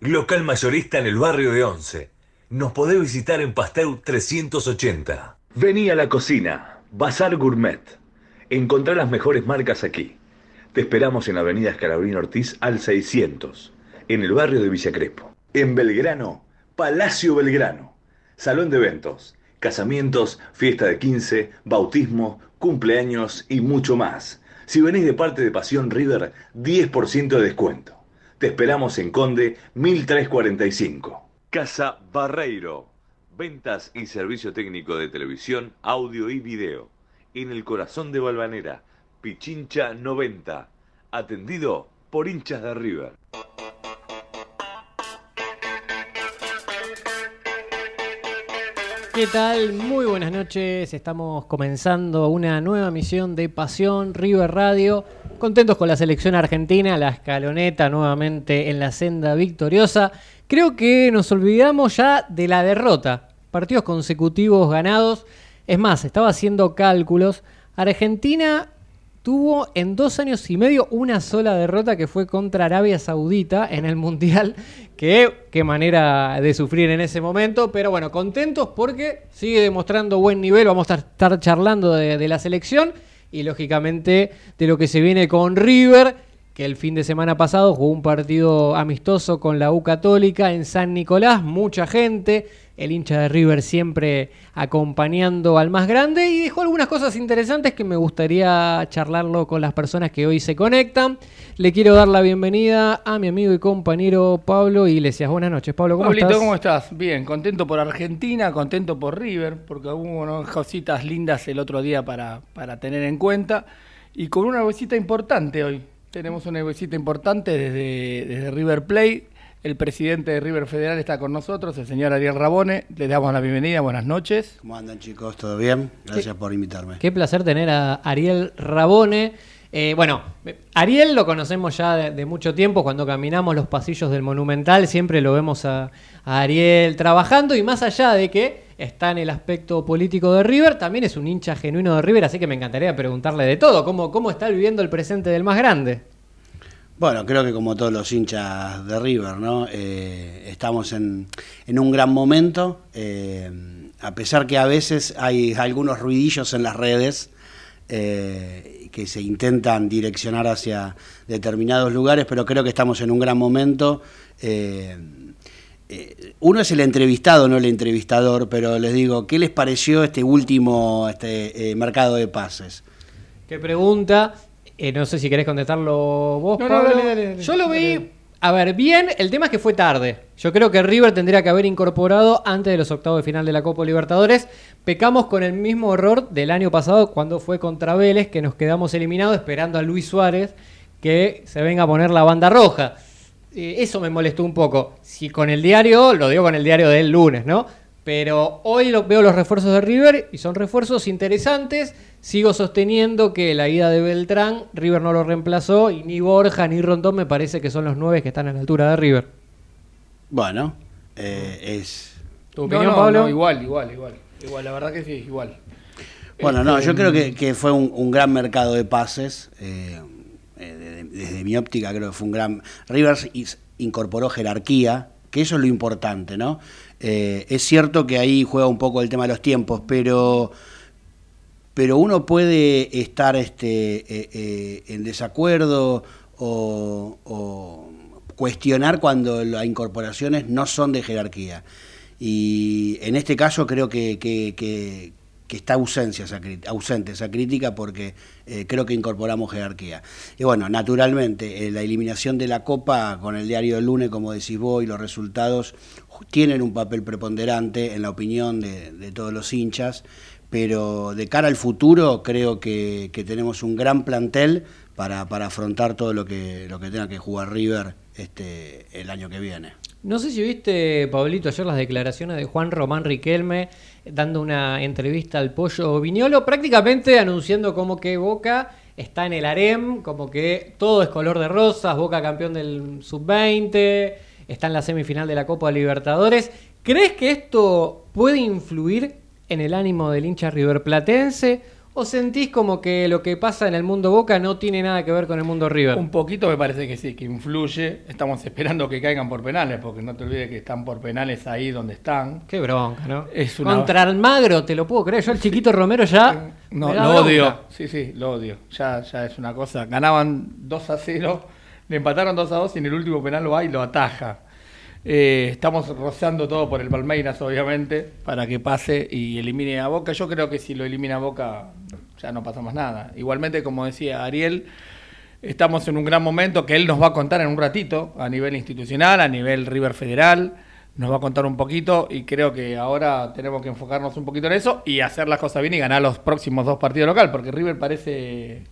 local mayorista en el barrio de Once. Nos podés visitar en Pasteur 380. Vení a la cocina, Bazar Gourmet. Encontrá las mejores marcas aquí. Te esperamos en Avenida Escalabrino Ortiz al 600, en el barrio de Villa Crespo. En Belgrano, Palacio Belgrano. Salón de eventos, casamientos, fiesta de 15, bautismo, cumpleaños y mucho más. Si venís de parte de Pasión River, 10% de descuento. Te esperamos en Conde 1345. Casa Barreiro. Ventas y servicio técnico de televisión, audio y video. En el corazón de Balvanera. Pichincha 90. Atendido por hinchas de River. ¿Qué tal? Muy buenas noches. Estamos comenzando una nueva misión de Pasión River Radio. Contentos con la selección argentina, la escaloneta nuevamente en la senda victoriosa. Creo que nos olvidamos ya de la derrota. Partidos consecutivos ganados. Es más, estaba haciendo cálculos. Argentina tuvo en dos años y medio una sola derrota que fue contra Arabia Saudita en el Mundial. Que, qué manera de sufrir en ese momento. Pero bueno, contentos porque sigue demostrando buen nivel. Vamos a estar charlando de, de la selección y lógicamente de lo que se viene con River. Que el fin de semana pasado jugó un partido amistoso con la U Católica en San Nicolás. Mucha gente el hincha de River siempre acompañando al más grande y dejó algunas cosas interesantes que me gustaría charlarlo con las personas que hoy se conectan. Le quiero dar la bienvenida a mi amigo y compañero Pablo Iglesias. Buenas noches, Pablo, ¿cómo Pablito, estás? ¿cómo estás? Bien, contento por Argentina, contento por River, porque hubo unas cositas lindas el otro día para, para tener en cuenta y con una visita importante hoy. Tenemos una visita importante desde, desde River Plate. El presidente de River Federal está con nosotros, el señor Ariel Rabone. Le damos la bienvenida, buenas noches. ¿Cómo andan chicos? ¿Todo bien? Gracias por invitarme. Qué placer tener a Ariel Rabone. Eh, bueno, Ariel lo conocemos ya de, de, mucho tiempo, cuando caminamos los pasillos del Monumental siempre lo vemos a, Ariel trabajando y más allá de que está en el aspecto político de River, también es un hincha genuino de River, así que me encantaría preguntarle de todo, cómo, cómo está viviendo el presente del más grande. Bueno, creo que como todos los hinchas de River, ¿no? Eh, estamos en, en, un gran momento, eh, a pesar que a veces hay algunos ruidillos en las redes eh, que se intentan direccionar hacia determinados lugares, pero creo que estamos en un gran momento. Uno es el entrevistado, no el entrevistador, pero les digo, ¿qué les pareció este último este, mercado de pases? ¿Qué pregunta? Eh, no sé si querés contestarlo vos, no, Pablo. No, dale, dale, dale, Yo lo vi, a ver, bien. El tema es que fue tarde. Yo creo que River tendría que haber incorporado antes de los octavos de final de la Copa Libertadores. Pecamos con el mismo error del año pasado cuando fue contra Vélez, que nos quedamos eliminados esperando a Luis Suárez que se venga a poner la banda roja. Eh, eso me molestó un poco. Si con el diario, lo digo con el diario del lunes, ¿no? Pero hoy lo, veo los refuerzos de River y son refuerzos interesantes. Sigo sosteniendo que la ida de Beltrán, River no lo reemplazó y ni Borja ni Rondón me parece que son los nueve que están a la altura de River. Bueno, eh, es... ¿Tu opinión, no, no, Pablo? No, igual, igual, igual. Igual, la verdad que sí, igual. Bueno, este, no, yo creo que, que fue un, un, gran mercado de pases. Eh, desde, mi óptica creo que fue un gran... River incorporó jerarquía, que eso es lo importante, ¿no? Eh, es cierto que ahí juega un poco el tema de los tiempos, pero pero uno puede estar este, eh, eh, en desacuerdo o, cuestionar cuando las incorporaciones no son de jerarquía. Y en este caso creo que, que está ausencia esa, ausente esa crítica porque eh, creo que incorporamos jerarquía. Y bueno, naturalmente, eh, la eliminación de la Copa con el diario del lunes, como decís vos, y los resultados tienen un papel preponderante en la opinión de, todos los hinchas, pero de cara al futuro creo que, que tenemos un gran plantel para, para, afrontar todo lo que, lo que tenga que jugar River este, el año que viene. No sé si viste, Pablito, ayer las declaraciones de Juan Román Riquelme dando una entrevista al Pollo Viñolo, prácticamente anunciando como que Boca está en el harem, como que todo es color de rosas, Boca campeón del sub-20, está en la semifinal de la Copa Libertadores. ¿Crees que esto puede influir en el ánimo del hincha riverplatense? ¿O sentís como que lo que pasa en el mundo Boca no tiene nada que ver con el mundo River? Un poquito me parece que sí, que influye. Estamos esperando que caigan por penales, porque no te olvides que están por penales ahí donde están. Qué bronca, ¿no? Es una... Contra Almagro, te lo puedo creer. Yo el chiquito Romero ya. No, lo odio. Sí, sí, lo odio. Ya, ya es una cosa. Ganaban 2 a 0, le empataron 2 a 2 y en el último penal lo va y lo ataja. Eh, estamos rozando todo por el Palmeiras, obviamente, para que pase y elimine a Boca. Yo creo que si lo elimina a Boca, ya no pasa más nada. Igualmente, como decía Ariel, estamos en un gran momento que él nos va a contar en un ratito, a nivel institucional, a nivel River Federal. Nos va a contar un poquito y creo que ahora tenemos que enfocarnos un poquito en eso y hacer las cosas bien y ganar los próximos dos partidos local, porque River parece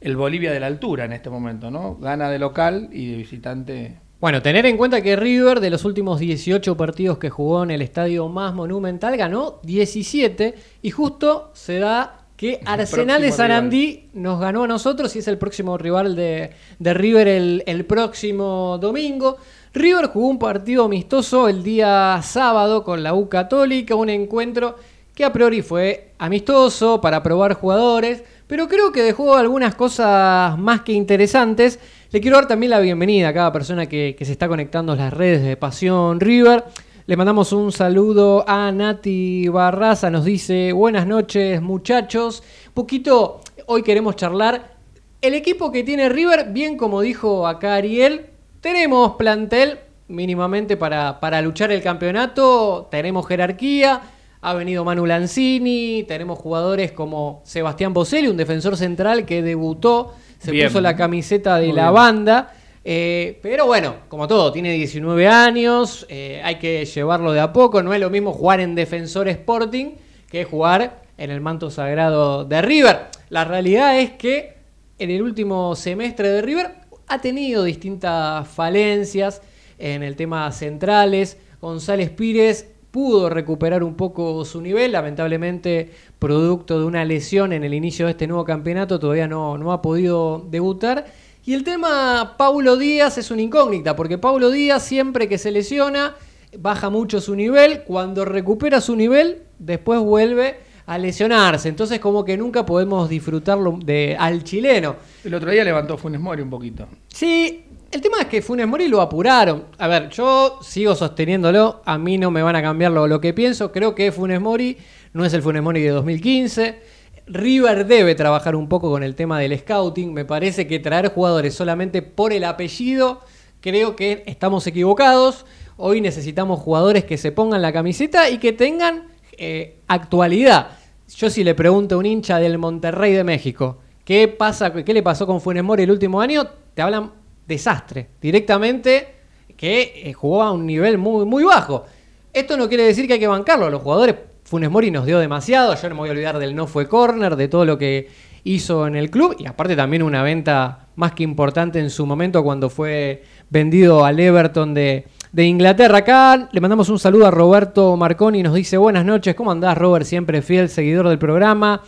el Bolivia de la altura en este momento, ¿no? Gana de local y de visitante bueno, tener en cuenta que River de los últimos 18 partidos que jugó en el estadio más monumental ganó 17 y justo se da que Arsenal de Sarandí nos ganó a nosotros y es el próximo rival de, River el, el, próximo domingo. River jugó un partido amistoso el día sábado con la U Católica, un encuentro que a priori fue amistoso para probar jugadores, pero creo que dejó algunas cosas más que interesantes. Le quiero dar también la bienvenida a cada persona que, se está conectando a las redes de Pasión River. Le mandamos un saludo a Nati Barraza, nos dice buenas noches muchachos. Poquito, hoy queremos charlar. El equipo que tiene River, bien como dijo acá Ariel, tenemos plantel mínimamente para, para luchar el campeonato, tenemos jerarquía, ha venido Manu Lanzini, tenemos jugadores como Sebastián Boselli, un defensor central que debutó se puso la camiseta de la banda. Eh, pero bueno, como todo, tiene 19 años, eh, hay que llevarlo de a poco. No es lo mismo jugar en Defensor Sporting que jugar en el manto sagrado de River. La realidad es que en el último semestre de River ha tenido distintas falencias en el tema centrales. González Pires pudo recuperar un poco su nivel, lamentablemente producto de una lesión en el inicio de este nuevo campeonato, todavía no, no ha podido debutar. Y el tema Paulo Díaz es una incógnita, porque Paulo Díaz siempre que se lesiona baja mucho su nivel, cuando recupera su nivel después vuelve a lesionarse, entonces como que nunca podemos disfrutarlo de, al chileno. El otro día levantó Funes Mori un poquito. Sí, el tema es que Funes Mori lo apuraron. A ver, yo sigo sosteniéndolo. A mí no me van a cambiar lo, que pienso. Creo que Funes Mori no es el Funes Mori de 2015. River debe trabajar un poco con el tema del scouting. Me parece que traer jugadores solamente por el apellido, creo que estamos equivocados. Hoy necesitamos jugadores que se pongan la camiseta y que tengan eh, actualidad. Yo si le pregunto a un hincha del Monterrey de México, ¿qué, pasa, ¿qué le pasó con Funes Mori el último año? Te hablan desastre. Directamente que eh, jugó a un nivel muy, muy bajo. Esto no quiere decir que hay que bancarlo. A los jugadores, Funes Mori nos dio demasiado. Yo no me voy a olvidar del no fue corner, de todo lo que hizo en el club. Y aparte también una venta más que importante en su momento cuando fue vendido al Everton de, de Inglaterra. Acá le mandamos un saludo a Roberto Marconi. Nos dice buenas noches. ¿Cómo andás, Robert? Siempre fiel seguidor del programa.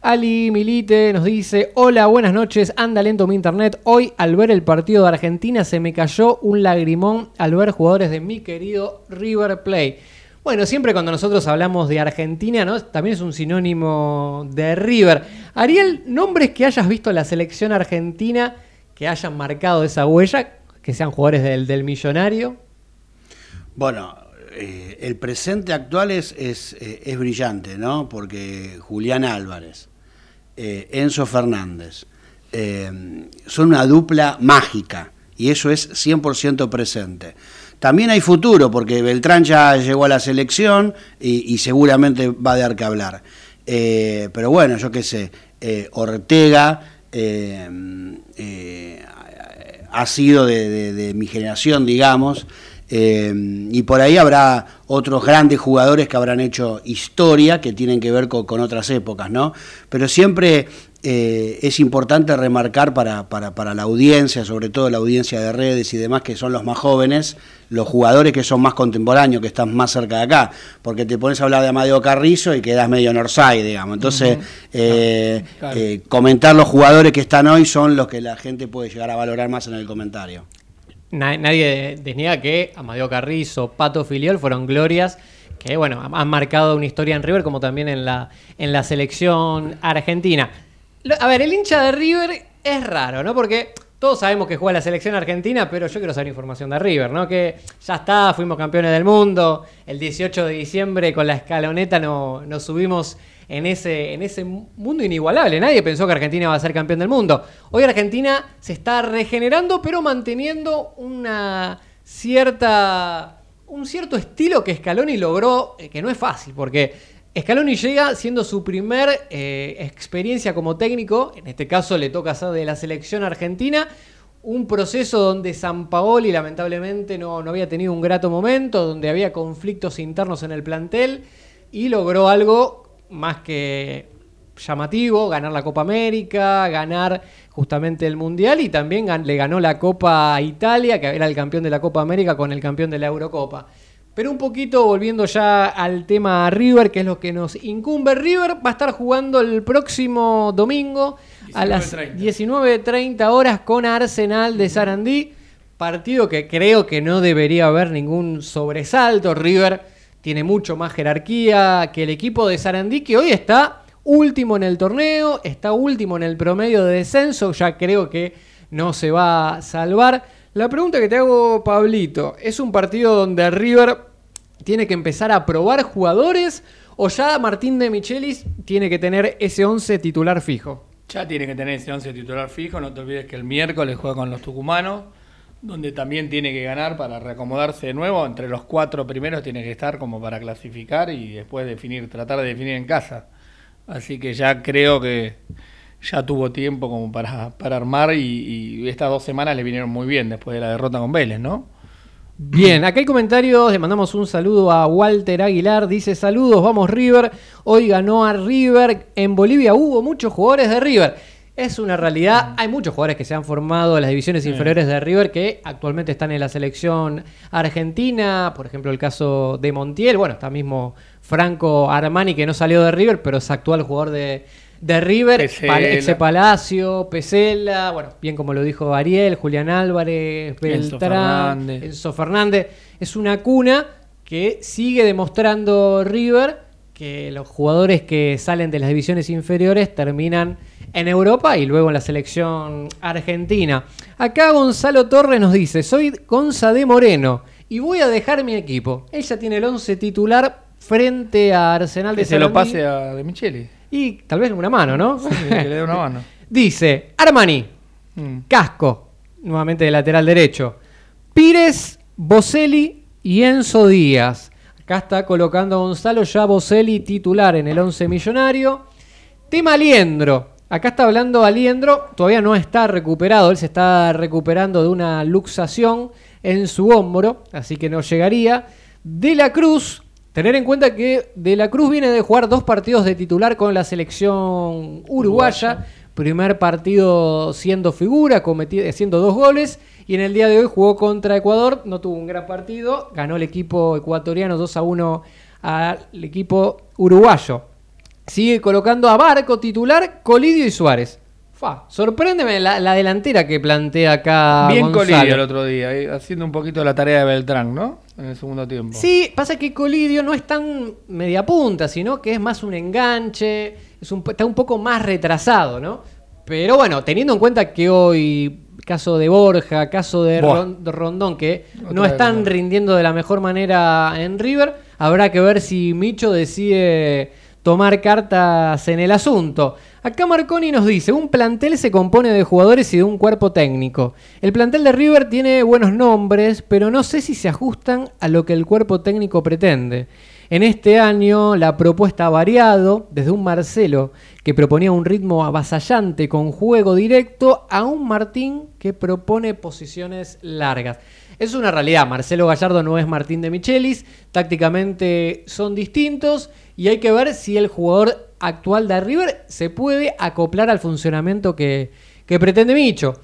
Ali Milite nos dice, hola, buenas noches, anda lento mi internet. Hoy al ver el partido de Argentina se me cayó un lagrimón al ver jugadores de mi querido River Plate. Bueno, siempre cuando nosotros hablamos de Argentina. También es un sinónimo de River. Ariel, nombres que hayas visto en la selección argentina que hayan marcado esa huella, que sean jugadores del, del millonario. Bueno, eh, el presente actual es, eh, es, brillante, ¿no? Porque Julián Álvarez, eh, Enzo Fernández, son una dupla mágica y eso es 100% presente. También hay futuro, porque Beltrán ya llegó a la selección y, seguramente va a dar que hablar. Pero bueno, yo qué sé, Ortega ha sido de mi generación, digamos, eh, y por ahí habrá otros grandes jugadores que habrán hecho historia que tienen que ver con, otras épocas, ¿no? Pero siempre eh, es importante remarcar para, para, para, la audiencia, sobre todo la audiencia de redes y demás, que son los más jóvenes, los jugadores que son más contemporáneos, que están más cerca de acá, porque te pones a hablar de Amadeo Carrizo y quedas medio Norside, digamos. Entonces, eh, eh, comentar los jugadores que están hoy son los que la gente puede llegar a valorar más en el comentario. Nadie desniega que Amadeo Carrizo, Pato Filiol fueron glorias que bueno, han marcado una historia en River como también en la, en la selección argentina. A ver, el hincha de River es raro, ¿no? Porque todos sabemos que juega la selección argentina, pero yo quiero saber información de River, ¿no? Que ya está, fuimos campeones del mundo. El 18 de diciembre con la escaloneta no, nos subimos en ese, en ese mundo inigualable. Nadie pensó que Argentina iba a ser campeón del mundo. Hoy Argentina se está regenerando, pero manteniendo una cierta, un cierto estilo que Scaloni logró, eh, que no es fácil, porque Scaloni llega siendo su primer eh, experiencia como técnico, en este caso le toca ser de la selección argentina, un proceso donde San Paoli lamentablemente no, no, había tenido un grato momento, donde había conflictos internos en el plantel y logró algo más que llamativo, ganar la Copa América, ganar justamente el Mundial y también le ganó la Copa Italia, que era el campeón de la Copa América con el campeón de la Eurocopa. Pero un poquito volviendo ya al tema River, que es lo que nos incumbe. River va a estar jugando el próximo domingo a las 19.30 horas con Arsenal de Sarandí. Partido que creo que no debería haber ningún sobresalto. River tiene mucho más jerarquía que el equipo de Sarandí, que hoy está último en el torneo, está último en el promedio de descenso. Ya creo que no se va a salvar. La pregunta que te hago, Pablito, ¿es un partido donde River tiene que empezar a probar jugadores o ya Martín de Michelis tiene que tener ese 11 titular fijo? Ya tiene que tener ese 11 titular fijo, no te olvides que el miércoles juega con los tucumanos, donde también tiene que ganar para reacomodarse de nuevo, entre los cuatro primeros tiene que estar como para clasificar y después definir, tratar de definir en casa. Así que ya creo que ya tuvo tiempo como para, para armar y, estas dos semanas le vinieron muy bien después de la derrota con Vélez, ¿no? Bien, acá hay comentarios, le mandamos un saludo a Walter Aguilar, dice saludos, vamos River, hoy ganó a River, en Bolivia hubo muchos jugadores de River. Es una realidad, hay muchos jugadores que se han formado en las divisiones inferiores de River que actualmente están en la selección argentina, por ejemplo el caso de Montiel, bueno, está mismo Franco Armani que no salió de River, pero es actual jugador de, de River, Exe Palacio, Pesela, bueno, bien como lo dijo Ariel, Julián Álvarez, Beltrán, Enzo Fernández. Es una cuna que sigue demostrando River que los jugadores que salen de las divisiones inferiores terminan en Europa y luego en la selección argentina. Acá Gonzalo Torres nos dice, soy Gonza de Moreno y voy a dejar mi equipo. Él ya tiene el 11 titular frente a Arsenal que de se lo pase a De Micheli. Y tal vez una mano, ¿no? Sí, que le dé una mano. Dice, Armani, mm. Casco, nuevamente de lateral derecho. Pires, Boselli y Enzo Díaz. Acá está colocando a Gonzalo ya Boselli titular en el 11 millonario. Tema Aliendro. Acá está hablando Aliendro, todavía no está recuperado, él se está recuperando de una luxación en su hombro, así que no llegaría. De la Cruz, Tener en cuenta que De la Cruz viene de jugar dos partidos de titular con la selección uruguaya. Primer partido siendo figura, haciendo dos goles. Y en el día de hoy jugó contra Ecuador. No tuvo un gran partido. Ganó el equipo ecuatoriano 2 a 1 al equipo uruguayo. Sigue colocando a Barco titular, Colidio y Suárez. Fa, sorpréndeme la, delantera que plantea acá. Bien Colidio el otro día, eh, haciendo un poquito la tarea de Beltrán, ¿no? En el segundo tiempo. Sí, pasa que Colidio no es tan media punta, sino que es más un enganche, es un, está un poco más retrasado, ¿no? Pero bueno, teniendo en cuenta que hoy, caso de Borja, caso de Rondón, que no están rindiendo de la mejor manera en River, habrá que ver si Micho decide tomar cartas en el asunto. Acá Marconi nos dice, un plantel se compone de jugadores y de un cuerpo técnico. El plantel de River tiene buenos nombres, pero no sé si se ajustan a lo que el cuerpo técnico pretende. En este año la propuesta ha variado desde un Marcelo que proponía un ritmo avasallante con juego directo a un Martín que propone posiciones largas. Es una realidad, Marcelo Gallardo no es Martín de Michelis, tácticamente son distintos y hay que ver si el jugador actual de River se puede acoplar al funcionamiento que, que pretende Micho.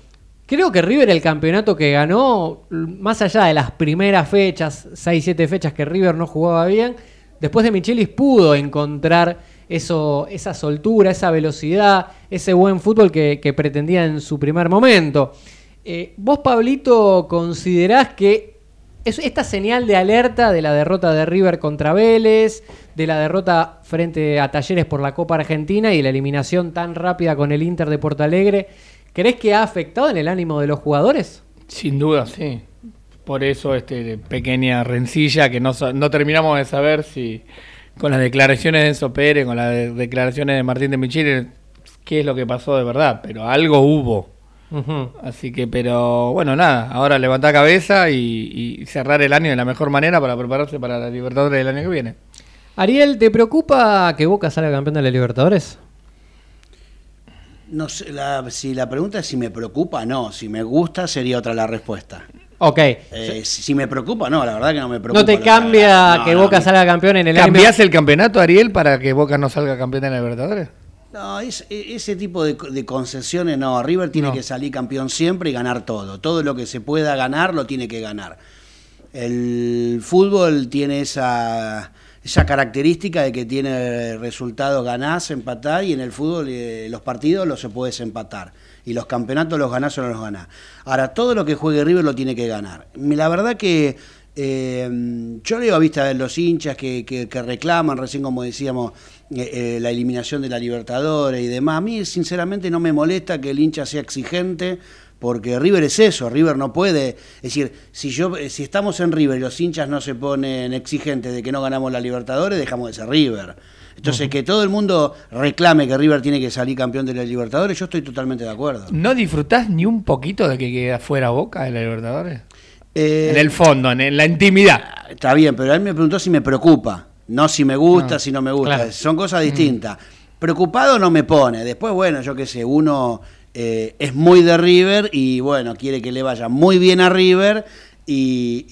Creo que River el campeonato que ganó, más allá de las primeras fechas, 6-7 fechas que River no jugaba bien, después de Michelis pudo encontrar eso, esa soltura, esa velocidad, ese buen fútbol que, pretendía en su primer momento. Eh, ¿Vos, Pablito, considerás que es esta señal de alerta de la derrota de River contra Vélez, de la derrota frente a Talleres por la Copa Argentina y la eliminación tan rápida con el Inter de Porto Alegre, ¿crees que ha afectado en el ánimo de los jugadores? Sin duda, sí. Por eso este pequeña rencilla que no, terminamos de saber si con las declaraciones de Enzo Pérez, con las declaraciones de Martín de Michele, qué es lo que pasó de verdad, pero algo hubo. Así que, pero bueno, nada, ahora levantar cabeza y, cerrar el año de la mejor manera para prepararse para la Libertadores del año que viene. Ariel, ¿te preocupa que Boca salga campeón de la Libertadores? No sé, si la pregunta es si me preocupa, no. Si me gusta, sería otra la respuesta. Ok. Eh, si me preocupa, no, la verdad que no me preocupa. ¿No te cambia que Boca salga campeón en el año? ¿Cambias el campeonato, Ariel, para que Boca no salga campeón de la Libertadores? No, e, ese tipo de, concesiones no. River tiene que salir campeón siempre y ganar todo. Todo lo que se pueda ganar lo tiene que ganar. El fútbol tiene esa, esa característica de que tiene resultados ganás, empatás y en el fútbol eh, los partidos los se puedes empatar y los campeonatos los ganás o no los ganás. Ahora, todo lo que juegue River lo tiene que ganar. La verdad que eh, yo leo a vista de los hinchas que, que reclaman, recién como decíamos, eh, eh, la eliminación de la Libertadores y demás. A mí, sinceramente, no me molesta que el hincha sea exigente, porque River es eso, River no puede, es decir, si yo eh, si estamos en River y los hinchas no se ponen exigentes de que no ganamos la Libertadores, dejamos de ser River. Entonces, que todo el mundo reclame que River tiene que salir campeón de la Libertadores, yo estoy totalmente de acuerdo. ¿No disfrutás ni un poquito de que quede fuera Boca de la Libertadores? En el fondo, en la intimidad. Está bien, pero él me preguntó si me preocupa. No si me gusta, si no me gusta. Son cosas mm. distintas. Preocupado no me pone. Después, bueno, yo qué sé, uno eh, es muy de River y bueno, quiere que le vaya muy bien a River y,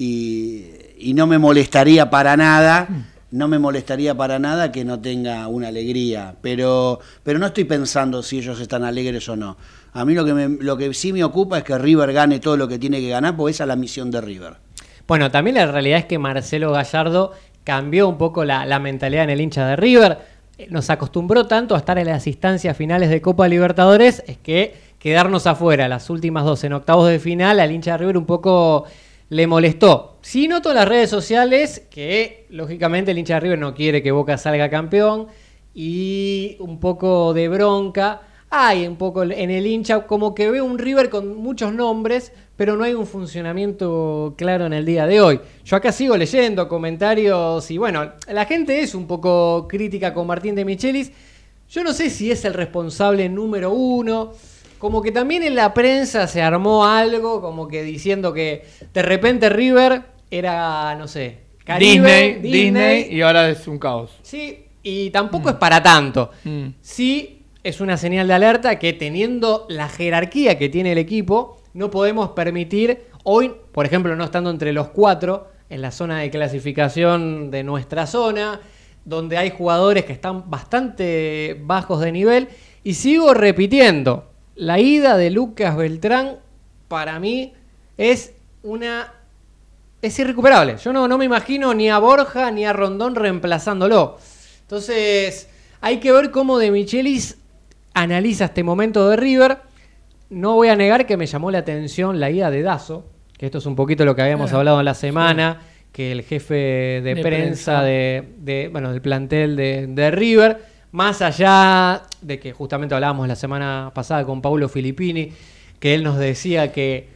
y, no me molestaría para nada. Mm. No me molestaría para nada que no tenga una alegría, pero, pero no estoy pensando si ellos están alegres o no. A mí lo que, lo que sí me ocupa es que River gane todo lo que tiene que ganar, porque esa es la misión de River. Bueno, también la realidad es que Marcelo Gallardo cambió un poco la, mentalidad en el hincha de River. Eh, nos acostumbró tanto a estar en las instancias finales de Copa Libertadores, es que quedarnos afuera, las últimas dos en octavos de final, al hincha de River un poco le molestó. Sí noto las redes sociales que, lógicamente, el hincha de River no quiere que Boca salga campeón y un poco de bronca hay un poco en el hincha, como que veo un River con muchos nombres, pero no hay un funcionamiento claro en el día de hoy. Yo acá sigo leyendo comentarios y bueno, la gente es un poco crítica con Martín de Michelis. Yo no sé si es el responsable número uno. Como que también en la prensa se armó algo, como que diciendo que de repente River era, no sé, Caribe, Disney, Disney, y ahora es un caos. Sí, y tampoco es para tanto. Mm. Sí, es una señal de alerta que teniendo la jerarquía que tiene el equipo, no podemos permitir, hoy, por ejemplo, no estando entre los cuatro en la zona de clasificación de nuestra zona, donde hay jugadores que están bastante bajos de nivel, y sigo repitiendo, la ida de Lucas Beltrán para mí es una... es irrecuperable. Yo no, no me imagino ni a Borja ni a Rondón reemplazándolo. Entonces, hay que ver cómo De Michelis analiza este momento de River. No voy a negar que me llamó la atención la ida de Dazo, que esto es un poquito lo que habíamos ah, hablado en la semana, que el jefe de, prensa, De, bueno, del plantel de, River, más allá de que justamente hablábamos la semana pasada con Paulo Filippini, que él nos decía que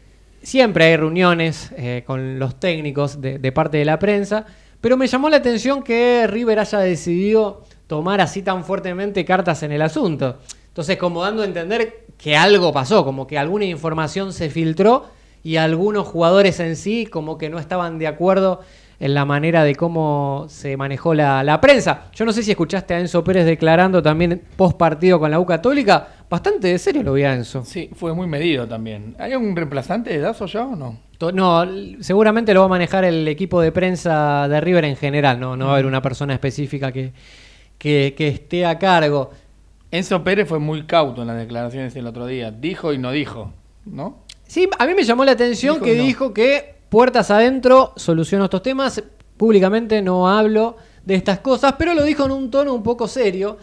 siempre hay reuniones eh, con los técnicos de, de parte de la prensa, pero me llamó la atención que River haya decidido tomar así tan fuertemente cartas en el asunto. Entonces, como dando a entender que algo pasó, como que alguna información se filtró y algunos jugadores en sí como que no estaban de acuerdo en la manera de cómo se manejó la, prensa. Yo no sé si escuchaste a Enzo Pérez declarando también post partido con la U Católica. Bastante de serio lo vi a Enzo. Sí, fue muy medido también. ¿Hay algún reemplazante de Dazo ya o no? No, seguramente lo va a manejar el equipo de prensa de River en general. No, no va a haber una persona específica que, que, que esté a cargo. Enzo Pérez fue muy cauto en las declaraciones el otro día. Dijo y no dijo, ¿no? Sí, a mí me llamó la atención Dijo que no. dijo que puertas adentro soluciono estos temas. Públicamente no hablo de estas cosas, pero lo dijo en un tono un poco serio.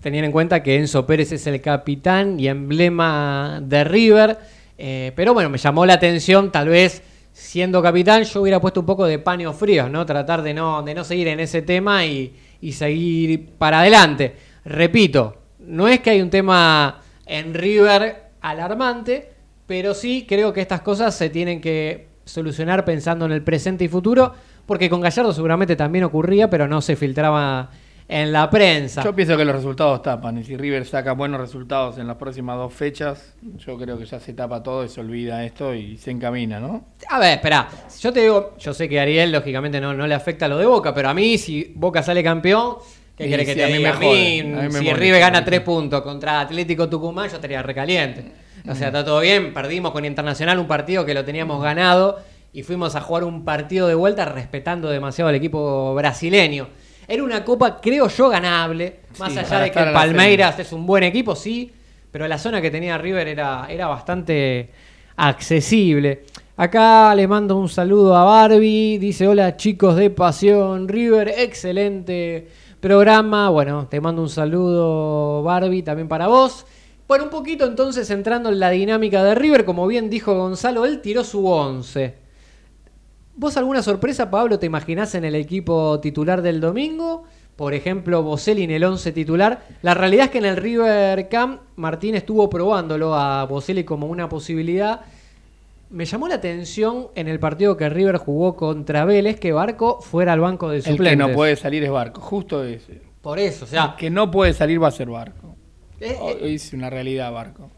Teniendo en cuenta que Enzo Pérez es el capitán y emblema de River. Eh, pero bueno, me llamó la atención, tal vez siendo capitán, yo hubiera puesto un poco de paños fríos, ¿no? Tratar de no, de no seguir en ese tema y, y seguir para adelante. Repito, no es que hay un tema en River alarmante, pero sí creo que estas cosas se tienen que solucionar pensando en el presente y futuro, porque con Gallardo seguramente también ocurría, pero no se filtraba en la prensa. Yo pienso que los resultados tapan. Y si River saca buenos resultados en las próximas dos fechas, yo creo que ya se tapa todo y se olvida esto y se encamina, ¿no? A ver, espera, yo te digo, yo sé que a Ariel lógicamente no, no le afecta lo de Boca, pero a mí si Boca sale campeón, ¿qué Y querés que te a mí me A mí, me si River gana tres puntos contra Atlético Tucumán, yo estaría recaliente. O sea, está todo bien, perdimos con Internacional un partido que lo teníamos ganado y fuimos a jugar un partido de vuelta respetando demasiado al equipo brasileño. Era una copa, creo yo, ganable, más Sí, allá de que el Palmeiras es un buen equipo, sí, pero la zona que tenía River era, era bastante accesible. Acá le mando un saludo a Barbie. Dice: Hola chicos de Pasión River, excelente programa. Bueno, te mando un saludo, Barbie, también para vos. Bueno, un poquito entonces entrando en la dinámica de River, como bien dijo Gonzalo, él tiró su 11. ¿Vos alguna sorpresa, Pablo, te imaginás en el equipo titular del domingo? Por ejemplo, Boselli en el 11 titular. La realidad es que en el River Camp Martín estuvo probándolo a Boselli como una posibilidad. Me llamó la atención en el partido que River jugó contra Vélez que Barco fuera al banco de El suplentes. que no puede salir es Barco, justo ese. Por eso, o sea, El que no puede salir va a ser Barco. eh, eh, Hoy es una realidad Barco.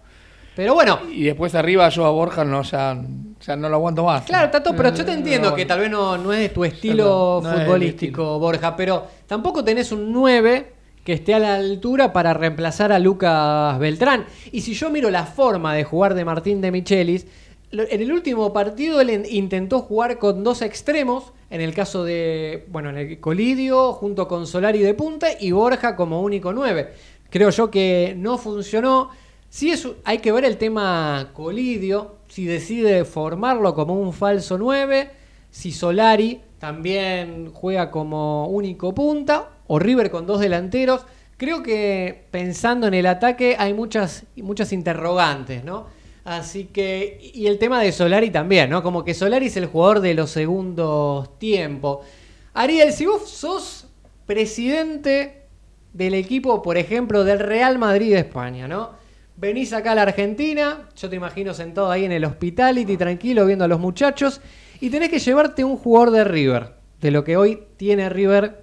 pero bueno, Y después arriba yo a Borja no, ya, ya no lo aguanto más. Claro, Tato, pero yo te Eh, entiendo no, que tal vez no, no es de tu estilo no, es futbolístico, Borja, pero tampoco tenés un 9 que esté a la altura para reemplazar a Lucas Beltrán. Y si yo miro la forma de jugar de Martín de Michelis, en el último partido él en- intentó jugar con dos extremos, en el caso de, bueno, en el Colidio, junto con Solari de punta y Borja como único 9. Creo yo que no funcionó. Sí, es, hay que ver el tema Colidio, si decide formarlo como un falso 9, si Solari también juega como único punta, o River con dos delanteros. Creo que pensando en el ataque hay muchas, muchas interrogantes, ¿no? Así que, y el tema de Solari también, ¿no? Como que Solari es el jugador de los segundos tiempos. Ariel, si vos sos presidente del equipo, por ejemplo, del Real Madrid de España, ¿no? Venís acá a la Argentina, yo te imagino sentado ahí en el hospitality, tranquilo, viendo a los muchachos, y tenés que llevarte un jugador de River, de lo que hoy tiene River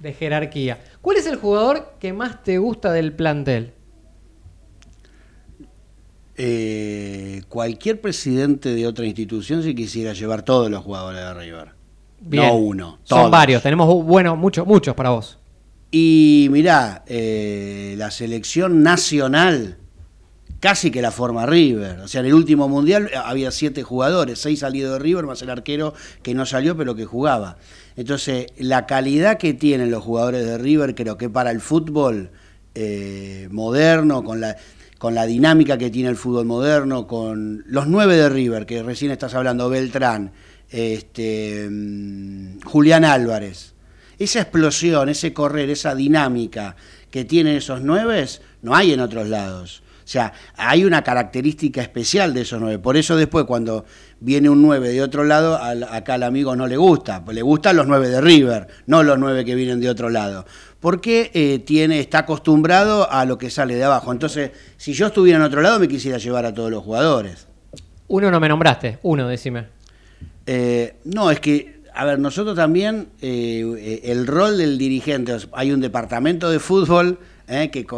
de jerarquía. ¿Cuál es el jugador que más te gusta del plantel? Eh, cualquier presidente de otra institución si quisiera llevar todos los jugadores de River. Bien. No uno. Son varios, tenemos, bueno, muchos, muchos para vos. Y mirá, eh, la selección nacional casi que la forma River. O sea, en el último mundial había siete jugadores, seis salidos de River, más el arquero que no salió pero que jugaba. Entonces, la calidad que tienen los jugadores de River, creo que para el fútbol eh, moderno, con la, con la dinámica que tiene el fútbol moderno, con los nueve de River, que recién estás hablando, Beltrán, este, mm, Julián Álvarez. Esa explosión, ese correr, esa dinámica que tienen esos nueves, no hay en otros lados. O sea, hay una característica especial de esos nueve. Por eso después cuando viene un nueve de otro lado, al- acá al amigo no le gusta. Le gustan los nueve de River, no los nueve que vienen de otro lado. Porque eh, tiene, está acostumbrado a lo que sale de abajo. Entonces, si yo estuviera en otro lado, me quisiera llevar a todos los jugadores. Uno no me nombraste, uno, decime. Eh, no, es que, a ver, nosotros también, eh, eh, el rol del dirigente, hay un departamento de fútbol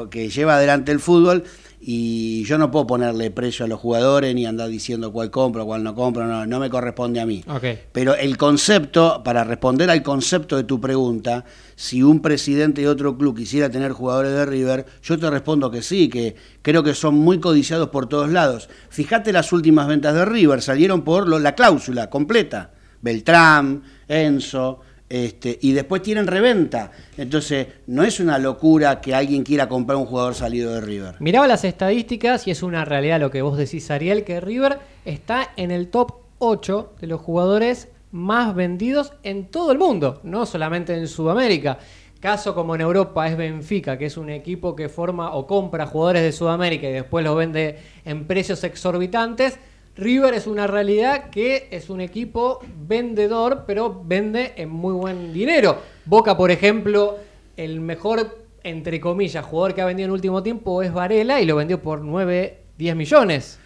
que lleva adelante el fútbol y yo no puedo ponerle precio a los jugadores ni andar diciendo cuál compro, cuál no compro, no, no me corresponde a mí. Pero el concepto, para responder al concepto de tu pregunta, si un presidente de otro club quisiera tener jugadores de River, yo te respondo que sí, que creo que son muy codiciados por todos lados. Fíjate las últimas ventas de River, salieron por lo- la cláusula completa. Beltrán, Enzo, Este, y después tienen reventa. Entonces, no es una locura que alguien quiera comprar un jugador salido de River. Miraba las estadísticas y es una realidad lo que vos decís, Ariel, que River está en el top 8 de los jugadores más vendidos en todo el mundo, no solamente en Sudamérica. Caso como en Europa es Benfica, que es un equipo que forma o compra jugadores de Sudamérica y después los vende en precios exorbitantes. River es una realidad que es un equipo vendedor, pero vende en muy buen dinero. Boca, por ejemplo, el mejor, entre comillas, jugador que ha vendido en último tiempo es Varela y lo vendió por 9, 10 millones.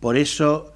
Por eso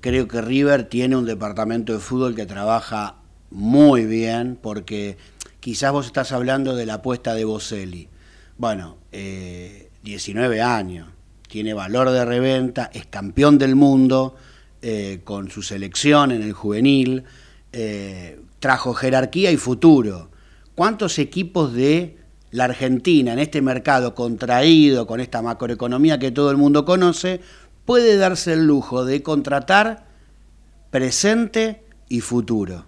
creo que River tiene un departamento de fútbol que trabaja muy bien, porque quizás vos estás hablando de la apuesta de Boselli. Bueno, 19 eh, años, tiene valor de reventa, es campeón del mundo eh, con su selección en el juvenil, eh, trajo jerarquía y futuro. ¿Cuántos equipos de la Argentina en este mercado contraído con esta macroeconomía que todo el mundo conoce puede darse el lujo de contratar presente y futuro?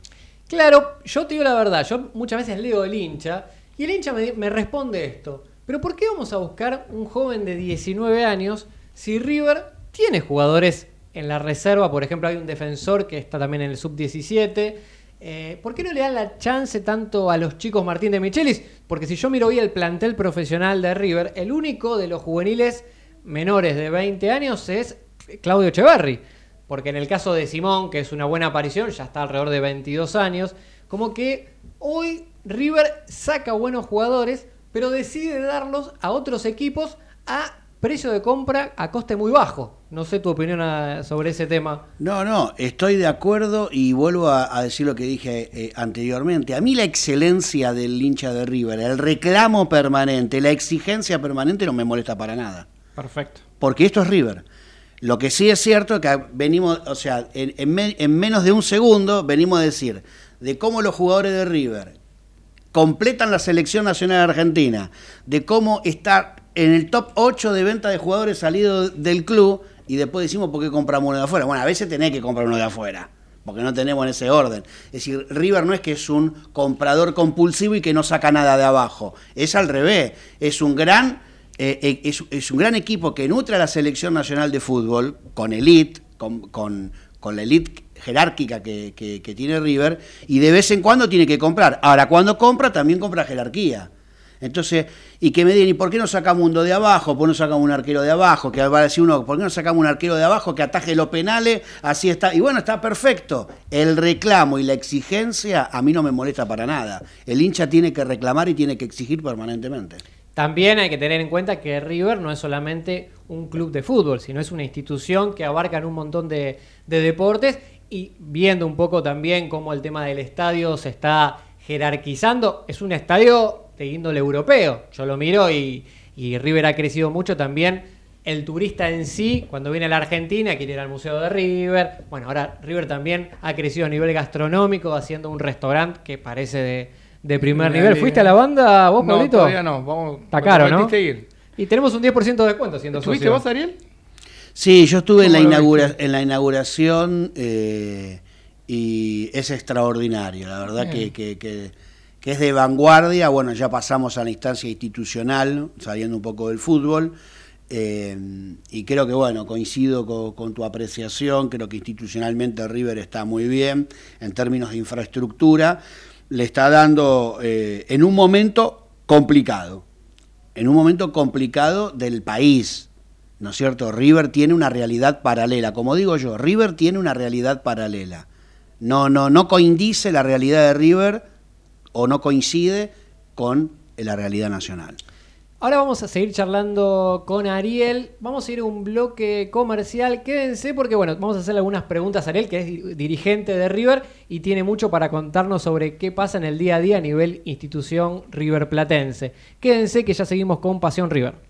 Claro, yo te digo la verdad, yo muchas veces leo el hincha y el hincha me, responde esto. Pero ¿por qué vamos a buscar un joven de 19 años si River tiene jugadores en la reserva? Por ejemplo, hay un defensor que está también en el sub-17. Eh, ¿Por qué no le dan la chance tanto a los chicos Martín de Michelis? Porque si yo miro hoy el plantel profesional de River, el único de los juveniles menores de 20 años es Claudio Echeverri porque en el caso de Simón, que es una buena aparición, ya está alrededor de 22 años, como que hoy River saca buenos jugadores, pero decide darlos a otros equipos a precio de compra a coste muy bajo. No sé tu opinión sobre ese tema. No, no, estoy de acuerdo y vuelvo a, decir lo que dije eh, anteriormente. A mí la excelencia del hincha de River, el reclamo permanente, la exigencia permanente no me molesta para nada. Perfecto. Porque esto es River. Lo que sí es cierto es que venimos, o sea, en, menos de un segundo venimos a decir de cómo los jugadores de River completan la selección nacional Argentina, de cómo está en el top 8 de venta de jugadores salidos del club y después decimos por qué compramos uno de afuera. Bueno, a veces tenés que comprar uno de afuera, porque no tenemos en ese orden. Es decir, River no es que es un comprador compulsivo y que no saca nada de abajo, es al revés, es un gran eh, eh, es, un gran equipo que nutre a la selección nacional de fútbol con elite, con, la elite jerárquica que, tiene River, y de vez en cuando tiene que comprar. Ahora, cuando compra, también compra jerarquía. Entonces, y que me digan, ¿y por qué no sacamos uno de abajo? ¿Por qué no sacamos un arquero de abajo? Que va a decir uno, ¿por qué no sacamos un arquero de abajo que ataje los penales? Así está. Y bueno, está perfecto. El reclamo y la exigencia a mí no me molesta para nada. El hincha tiene que reclamar y tiene que exigir permanentemente. También hay que tener en cuenta que River no es solamente un club de fútbol, sino es una institución que abarca un montón de, deportes y viendo un poco también cómo el tema del estadio se está jerarquizando, es un estadio de índole europeo. Yo lo miro y, y River ha crecido mucho también. El turista en sí, cuando viene a la Argentina, quiere ir al Museo de River. Bueno, ahora River también ha crecido a nivel gastronómico, haciendo un restaurante que parece de, de primer nivel. ¿Fuiste a la banda vos, no, Todavía no, vamos. Está caro, ¿no? Y tenemos un 10% de descuento siendo ¿Estuviste vos, Ariel? Sí, yo estuve en la, inaugura en la inauguración eh, y es extraordinario, la verdad que, que, es de vanguardia. Bueno, ya pasamos a la instancia institucional, saliendo un poco del fútbol. Eh, y creo que, bueno, coincido con, con, tu apreciación, creo que institucionalmente River está muy bien en términos de infraestructura le está dando eh, en un momento complicado, en un momento complicado del país, ¿no es cierto? River tiene una realidad paralela, como digo yo, River tiene una realidad paralela. No, no, no coincide la realidad de River o no coincide con la realidad nacional. Ahora vamos a seguir charlando con Ariel. Vamos a ir a un bloque comercial. Quédense porque, bueno, vamos a hacerle algunas preguntas a Ariel, que es dirigente de River y tiene mucho para contarnos sobre qué pasa en el día a día a nivel institución River Platense. Quédense que ya seguimos con Pasión River.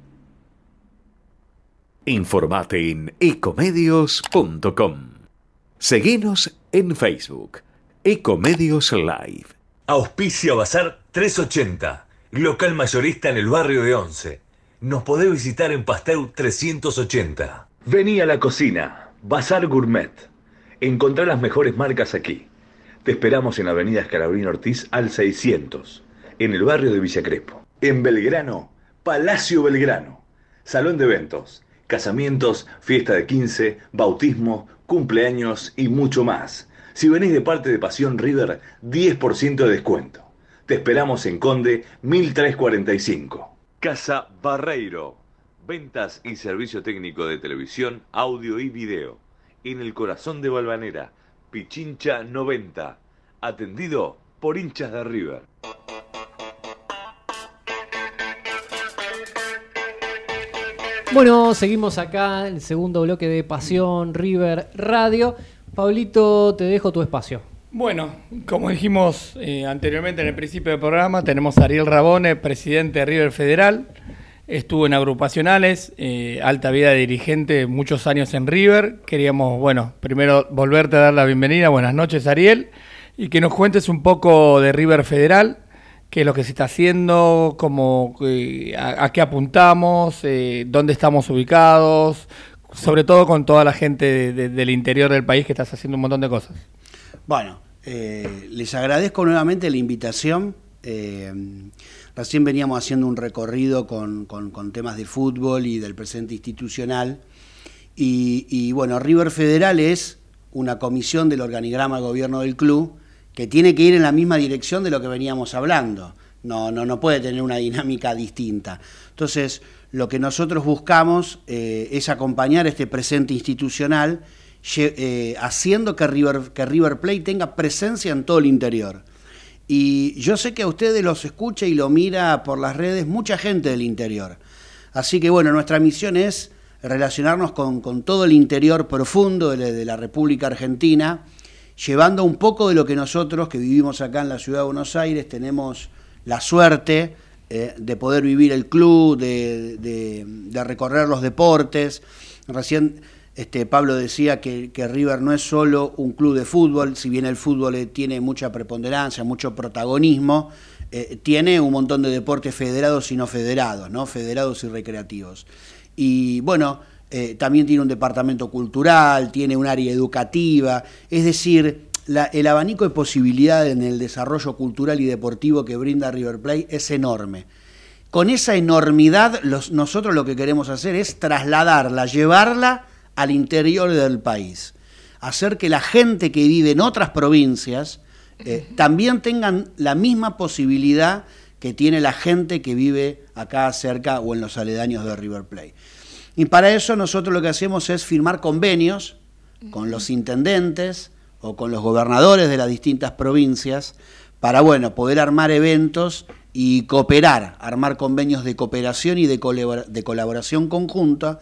Informate en ecomedios.com. Seguinos en Facebook, Ecomedios Live. Auspicia Bazar 380, local mayorista en el barrio de Once. Nos podés visitar en Pasteur 380. Vení a la cocina, Bazar Gourmet. Encontrá las mejores marcas aquí. Te esperamos en Avenida Escalabrín Ortiz al 600, en el barrio de Villa Crespo. En Belgrano, Palacio Belgrano. Salón de eventos, casamientos, fiesta de 15, bautismo, cumpleaños y mucho más. Si venís de parte de Pasión River, 10% de descuento. Te esperamos en Conde 1345. Casa Barreiro. Ventas y servicio técnico de televisión, audio y video. En el corazón de Balvanera. Pichincha 90. Atendido por hinchas de River. Bueno, seguimos acá en el segundo bloque de Pasión River Radio. Pablito, te dejo tu espacio. Bueno, como dijimos eh, anteriormente en el principio del programa, tenemos a Ariel Rabone, presidente de River Federal. Estuvo en agrupacionales, eh, alta vida dirigente, muchos años en River. Queríamos, bueno, primero volverte a dar la bienvenida. Buenas noches, Ariel. Y que nos cuentes un poco de River Federal, qué es lo que se está haciendo, cómo, eh, a, qué apuntamos, eh, dónde estamos ubicados, sobre todo con toda la gente de- de- del interior del país que estás haciendo un montón de cosas. Bueno, eh, les agradezco nuevamente la invitación. Recién veníamos haciendo un recorrido con temas de fútbol y del presente institucional. Y, y, bueno, River Federal es una comisión del organigrama de gobierno del club que tiene que ir en la misma dirección de lo que veníamos hablando. No, no, no puede tener una dinámica distinta. Entonces, lo que nosotros buscamos eh, es acompañar este presente institucional, eh, haciendo que River, que River Plate tenga presencia en todo el interior. Y yo sé que a ustedes los escucha y lo mira por las redes mucha gente del interior. Así que bueno, nuestra misión es relacionarnos con, con todo el interior profundo de la República Argentina, llevando un poco de lo que nosotros que vivimos acá en la ciudad de Buenos Aires tenemos la suerte eh, de poder vivir el club, de, de- recorrer los deportes. Recién este, Pablo decía que, que River no es solo un club de fútbol, si bien el fútbol eh, tiene mucha preponderancia, mucho protagonismo, eh, tiene un montón de deportes federados y no federados, ¿no? federados y recreativos. Y bueno, eh, también tiene un departamento cultural, tiene un área educativa, es decir, la- el abanico de posibilidades en el desarrollo cultural y deportivo que brinda River Plate es enorme. Con esa enormidad, los- nosotros lo que queremos hacer es trasladarla, llevarla al interior del país, hacer que la gente que vive en otras provincias eh, también tengan la misma posibilidad que tiene la gente que vive acá cerca o en los aledaños de River Plate. Y para eso nosotros lo que hacemos es firmar convenios con los intendentes o con los gobernadores de las distintas provincias para, bueno, poder armar eventos y cooperar, armar convenios de cooperación y de, colabora- de colaboración conjunta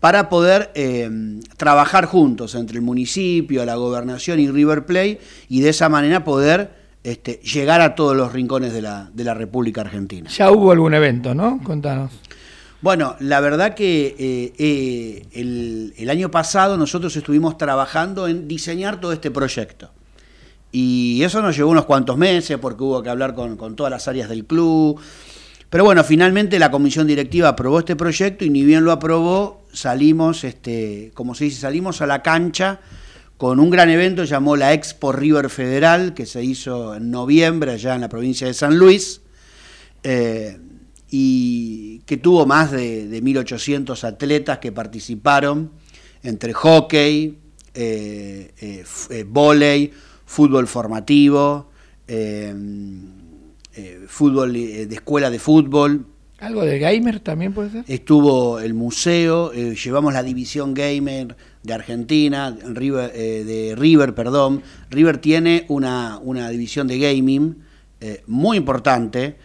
para poder eh, trabajar juntos entre el municipio, la gobernación y River Plate y de esa manera poder este, llegar a todos los rincones de la, de la República Argentina. Ya hubo algún evento, ¿no? Contanos. Bueno, la verdad que eh, eh, el, año pasado nosotros estuvimos trabajando en diseñar todo este proyecto. Y eso nos llevó unos cuantos meses porque hubo que hablar con, con todas las áreas del club. Pero bueno, finalmente la comisión directiva aprobó este proyecto y ni bien lo aprobó, salimos, este, como se dice, salimos a la cancha con un gran evento llamó la Expo River Federal, que se hizo en noviembre allá en la provincia de San Luis. Eh, y que tuvo más de, de 1.800 atletas que participaron entre hockey, eh, eh, eh, vóley, fútbol formativo, eh, fútbol de escuela de fútbol. ¿Algo de gamer también puede ser? Estuvo el museo, llevamos la división gamer de Argentina, River, de River, perdón. River tiene una, una división de gaming muy importante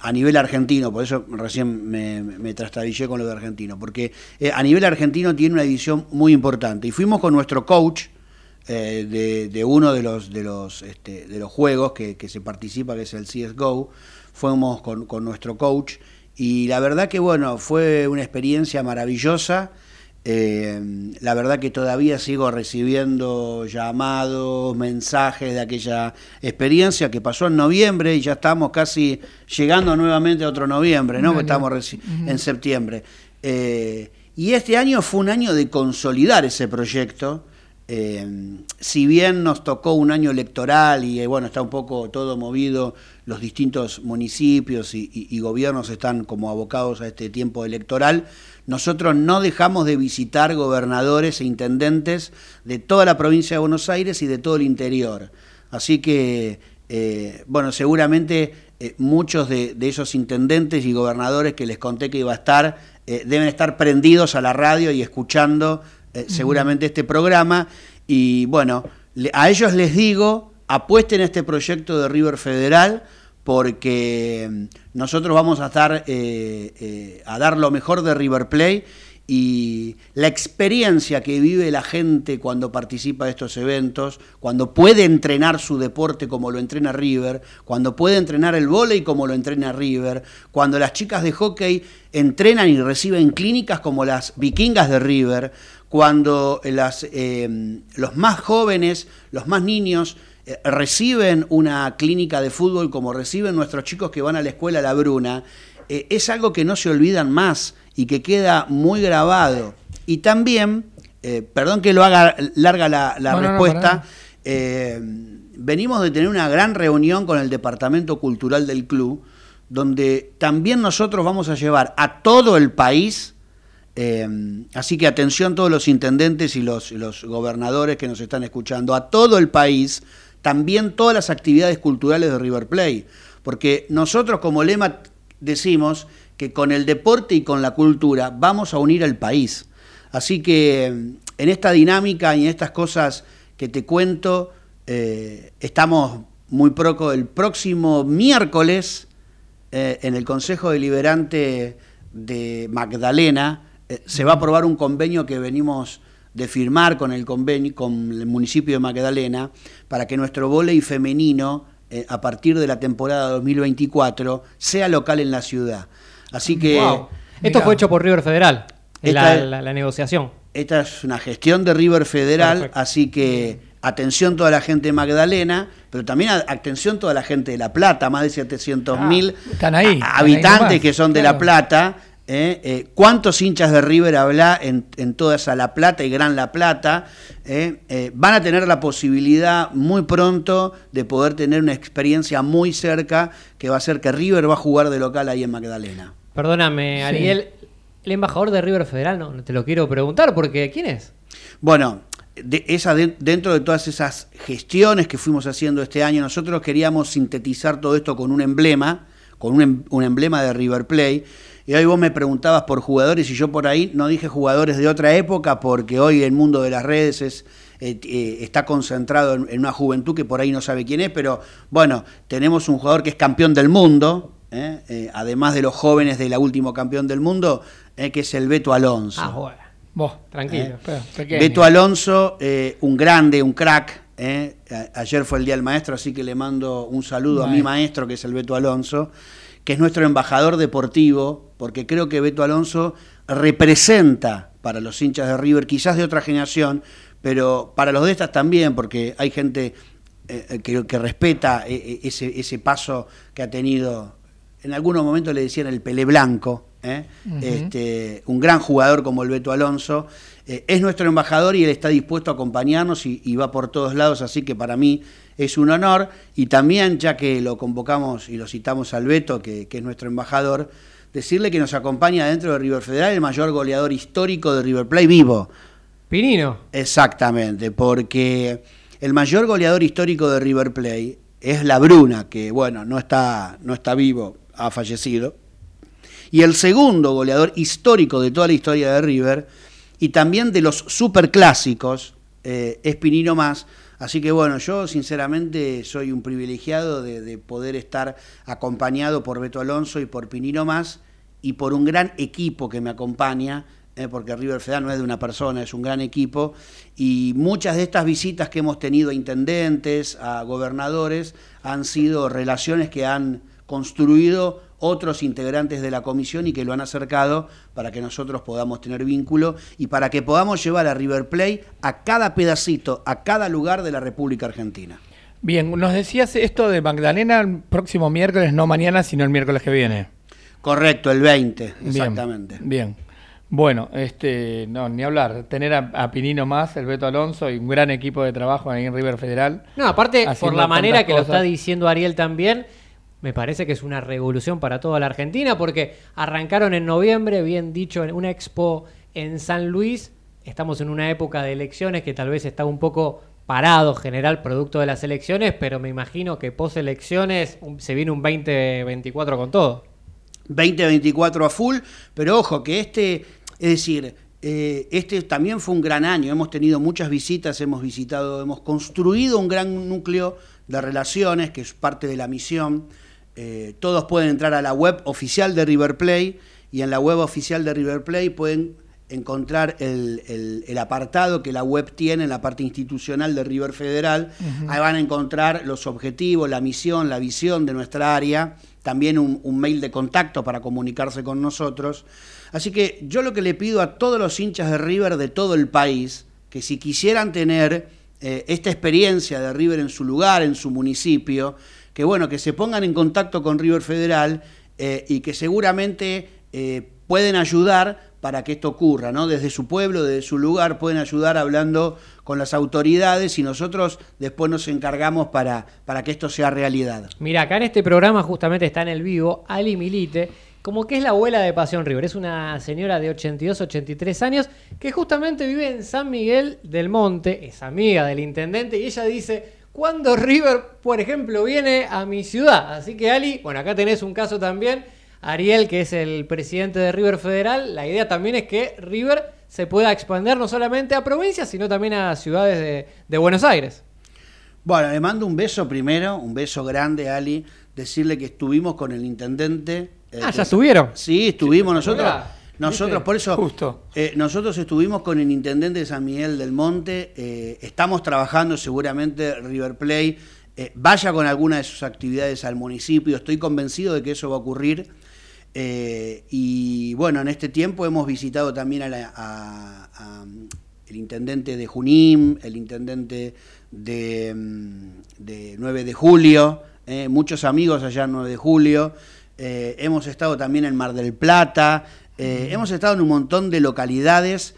a nivel argentino, por eso recién me, me trastabillé con lo de argentino, porque eh, a nivel argentino tiene una división muy importante. Y fuimos con nuestro coach eh, de, de uno de los, de los, este, de los juegos que, que se participa, que es el CSGO, fuimos con, con nuestro coach y la verdad que bueno, fue una experiencia maravillosa. Eh, la verdad que todavía sigo recibiendo llamados, mensajes de aquella experiencia que pasó en noviembre y ya estamos casi llegando nuevamente a otro noviembre, ¿no? Año. estamos en septiembre. Eh, y este año fue un año de consolidar ese proyecto. Eh, si bien nos tocó un año electoral y eh, bueno, está un poco todo movido, los distintos municipios y, y- y gobiernos están como abocados a este tiempo electoral, nosotros no dejamos de visitar gobernadores e intendentes de toda la provincia de Buenos Aires y de todo el interior. Así que, eh, bueno, seguramente eh, muchos de, de esos intendentes y gobernadores que les conté que iba a estar, eh, deben estar prendidos a la radio y escuchando seguramente este programa. Y bueno, le- a ellos les digo, apuesten a este proyecto de River Federal porque nosotros vamos a estar eh, eh, a dar lo mejor de River Play y la experiencia que vive la gente cuando participa de estos eventos, cuando puede entrenar su deporte como lo entrena River, cuando puede entrenar el vóley como lo entrena River, cuando las chicas de hockey entrenan y reciben clínicas como las vikingas de River, cuando eh, los más jóvenes, los más niños, reciben una clínica de fútbol como reciben nuestros chicos que van a la escuela La Bruna, eh, es algo que no se olvidan más y que queda muy grabado. Y también, eh, perdón que lo haga larga la, la No, no, no, respuesta, eh, venimos de tener una gran reunión con el Departamento Cultural del Club, donde también nosotros vamos a llevar a todo el país, eh, así que atención todos los intendentes y los, y los gobernadores que nos están escuchando, a todo el país, también todas las actividades culturales de River Plate, porque nosotros como lema decimos que con el deporte y con la cultura vamos a unir al país. Así que mm, en esta dinámica y en estas cosas que te cuento, eh, estamos muy proco el próximo miércoles eh, en el Consejo Deliberante de Magdalena eh, se va a aprobar un convenio que venimos de firmar con el convenio con el municipio de Magdalena para que nuestro vóley femenino eh, a partir de la temporada 2024 sea local en la ciudad. Así que Wow. Esto fue hecho por River Federal, Esta la, la- la negociación. esta es una gestión de River Federal, Perfecto. así que atención toda la gente de Magdalena, pero también a- atención toda la gente de La Plata, más de 700 mil Ah, están ahí, están ahí habitantes nomás, que son de claro. La Plata. ¿Eh? Eh, ¿Cuántos hinchas de River habla en, en toda esa La Plata y Gran La Plata? ¿eh? Van a tener la posibilidad muy pronto de poder tener una experiencia muy cerca que va a ser que River va a jugar de local ahí en Magdalena. Perdóname, Sí. Ariel. El embajador de River Federal, no, te lo quiero preguntar porque ¿quién es? Bueno, de- esa de- dentro de todas esas gestiones que fuimos haciendo este año, nosotros queríamos sintetizar todo esto con un emblema, con un, em- un emblema de River Plate. Y hoy vos me preguntabas por jugadores y yo por ahí no dije jugadores de otra época porque hoy el mundo de las redes es, eh, eh, está concentrado en, en una juventud que por ahí no sabe quién es, pero bueno, tenemos un jugador que es campeón del mundo, ¿eh? Además de los jóvenes de la último campeón del mundo, que es el Beto Alonso. Ah, bueno. Vos, Tranquilo. Pero. Beto Alonso, un grande, un crack. eh. Ayer fue el Día del Maestro, así que le mando un saludo a mi maestro, que es el Beto Alonso, que es nuestro embajador deportivo, porque creo que Beto Alonso representa para los hinchas de River, quizás de otra generación, pero para los de estas también, porque hay gente eh, que, que respeta eh, eh, ese, ese paso que ha tenido. En algunos momentos le decían el Pelé Blanco, ¿eh? Este, un gran jugador como el Beto Alonso. Eh, es nuestro embajador y él está dispuesto a acompañarnos y, y va por todos lados, así que para mí es un honor. Y también, ya que lo convocamos y lo citamos al Beto, que, que es nuestro embajador, decirle que nos acompaña dentro de River Federal el mayor goleador histórico de River Plate vivo. Pinino. Exactamente, porque el mayor goleador histórico de River Plate es la Bruna, que bueno, no está, no está vivo, ha fallecido, y el segundo goleador histórico de toda la historia de River, y también de los superclásicos, eh, es Pinino Más. Así que bueno, yo sinceramente soy un privilegiado de, de poder estar acompañado por Beto Alonso y por Pinino Más y por un gran equipo que me acompaña, eh, porque River Federal no es de una persona, es un gran equipo, y muchas de estas visitas que hemos tenido a intendentes, a gobernadores, han sido relaciones que han construido otros integrantes de la comisión y que lo han acercado para que nosotros podamos tener vínculo y para que podamos llevar a River Play a cada pedacito, a cada lugar de la República Argentina. Bien, nos decías esto de Magdalena el próximo miércoles, no mañana, sino el miércoles que viene. Correcto, el 20, Bien, exactamente. Bien. Bueno, este, no, ni hablar. Tener a, a Pinino más, el Beto Alonso y un gran equipo de trabajo ahí en River Federal. No, aparte, por la manera que lo está diciendo Ariel también, me parece que es una revolución para toda la Argentina, porque arrancaron en noviembre, bien dicho, en una expo en San Luis. Estamos en una época de elecciones que tal vez está un poco parado general producto de las elecciones, pero me imagino que post elecciones se viene un 2024 con todo. 2024 a full, pero ojo que este, es decir, eh, este también fue un gran año, hemos tenido muchas visitas, hemos visitado, hemos construido un gran núcleo de relaciones, que es parte de la misión. Eh, todos pueden entrar a la web oficial de River Play y en la web oficial de River Play pueden encontrar el, el- el apartado que la web tiene en la parte institucional de River Federal. Ahí van a encontrar los objetivos, la misión, la visión de nuestra área, también un, un mail de contacto para comunicarse con nosotros. Así que yo lo que le pido a todos los hinchas de River de todo el país, que si quisieran tener eh, esta experiencia de River en su lugar, en su municipio, que bueno, que se pongan en contacto con River Federal eh, y que seguramente eh, pueden ayudar para que esto ocurra, ¿no? Desde su pueblo, desde su lugar, pueden ayudar hablando con las autoridades y nosotros después nos encargamos para, para que esto sea realidad. Mira, acá en este programa justamente está en el vivo Ali Milite, como que es la abuela de Pasión River. Es una señora de 82, 83 años que justamente vive en San Miguel del Monte, es amiga del intendente y ella dice, ¿cuándo River, por ejemplo, viene a mi ciudad? Así que Ali, bueno, acá tenés un caso también. Ariel, que es el presidente de River Federal, la idea también es que River se pueda expandir no solamente a provincias, sino también a ciudades de, de Buenos Aires. Bueno, le mando un beso primero, un beso grande, Ali, decirle que estuvimos con el intendente. eh, Ah, ya estuvieron. Sí, estuvimos nosotros. Nosotros, ¿viste? por eso, Justo. eh, nosotros estuvimos con el intendente de San Miguel del Monte. eh, estamos trabajando seguramente River Play. eh, vaya con alguna de sus actividades al municipio. Estoy convencido de que eso va a ocurrir. Eh, y bueno, en este tiempo hemos visitado también a la- a- a, el intendente de Junín, el intendente de, mm, de 9 de julio, eh, muchos amigos allá en 9 de julio. Eh, hemos estado también en Mar del Plata, eh, hemos estado en un montón de localidades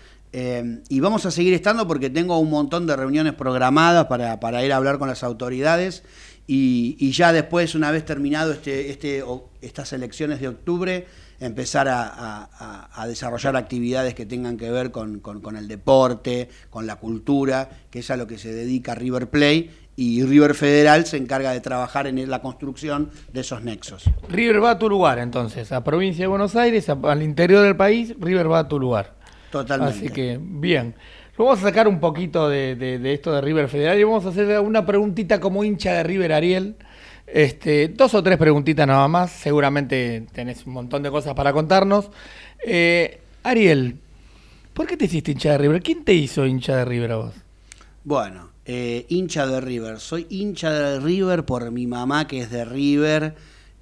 y vamos a seguir estando porque tengo un montón de reuniones programadas para, para ir a hablar con las autoridades y, y ya después, una vez terminado este, este, o- estas elecciones de octubre, empezar a, a- a- a desarrollar actividades que tengan que ver con, con- con el deporte, con la cultura, que es a lo que se dedica River Play, y River Federal se encarga de trabajar en la construcción de esos nexos. River va a tu lugar, entonces, a provincia de Buenos Aires, a- al interior del país, River va a tu lugar. Totalmente. Así que, bien. Vamos a sacar un poquito de, de- esto de River Federal y vamos a hacer una preguntita como hincha de River, Ariel. Este, dos o tres preguntitas nada más. Seguramente tenés un montón de cosas para contarnos. Eh, Ariel, ¿por qué te hiciste hincha de River? ¿Quién te hizo hincha de River a vos? Bueno, eh, hincha de River. Soy hincha de River por mi mamá que es de River.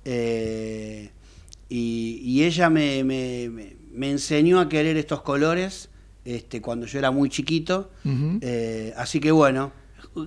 eh, y, ella me- me enseñó a querer estos colores este, cuando yo era muy chiquito. Eh, así que bueno,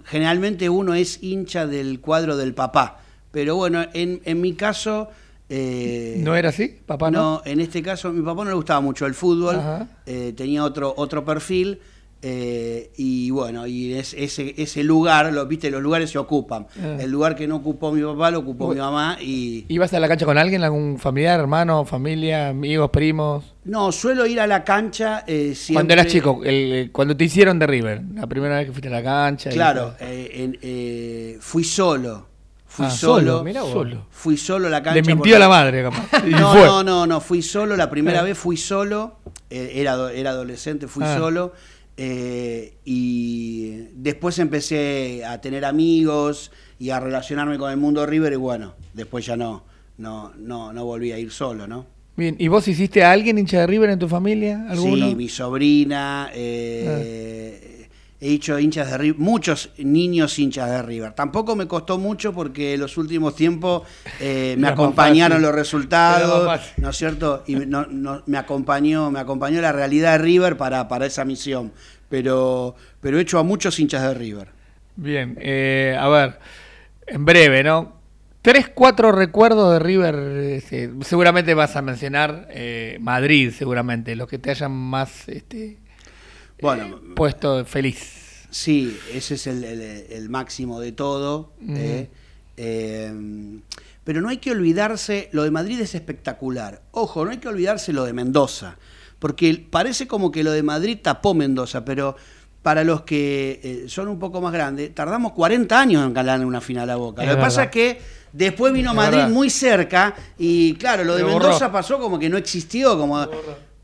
generalmente uno es hincha del cuadro del papá. Pero bueno, en, en mi caso... eh, ¿No era así, papá? No. no, en este caso, mi papá no le gustaba mucho el fútbol, eh, tenía otro, otro perfil, eh, y bueno, y es- ese, ese lugar, lo, viste, los lugares se ocupan. Ah. El lugar que no ocupó mi papá lo ocupó Uy. mi mamá, y ¿Ibas a la cancha con alguien, algún familiar, hermano, familia, amigos, primos? no, suelo ir a la cancha eh, siempre. Cuando eras chico, el- el- cuando te hicieron de River, la primera vez que fuiste a la cancha. y Claro, todo. eh, en- eh, fui solo. Fui Ah, solo. vos. Solo. Fui solo a la cancha. Le mintió a la madre, capaz. Y No, no, no, no, fui solo. La primera Eh. vez fui solo. eh, era, era adolescente, fui Ah. solo. Eh, y después empecé a tener amigos y a relacionarme con el mundo River. Y bueno, después ya no, no, no, no volví a ir solo, ¿no? Bien, ¿y vos hiciste a alguien hincha de River en tu familia? ¿Alguno? Sí, mi sobrina. eh, He hecho hinchas de River, muchos niños hinchas de River. Tampoco me costó mucho porque en los últimos tiempos eh, me Era acompañaron los resultados. ¿no es cierto? Y no- no- me acompañó, me acompañó la realidad de River para, para esa misión. Pero, pero he hecho a muchos hinchas de River. Bien, eh, a ver, en breve, ¿no? Tres, cuatro recuerdos de River, se- seguramente vas a mencionar eh, Madrid, seguramente, los que te hayan más este, Bueno, puesto feliz. Sí, ese es el, el- el máximo de todo. eh, eh, pero no hay que olvidarse, lo de Madrid es espectacular. Ojo, no hay que olvidarse lo de Mendoza, porque parece como que lo de Madrid tapó Mendoza, pero para los que eh, son un poco más grandes, tardamos 40 años en ganar una final a Boca. Es lo que pasa es que después vino Es Madrid verdad. muy cerca y claro, lo de. Mendoza pasó como que no existió, como...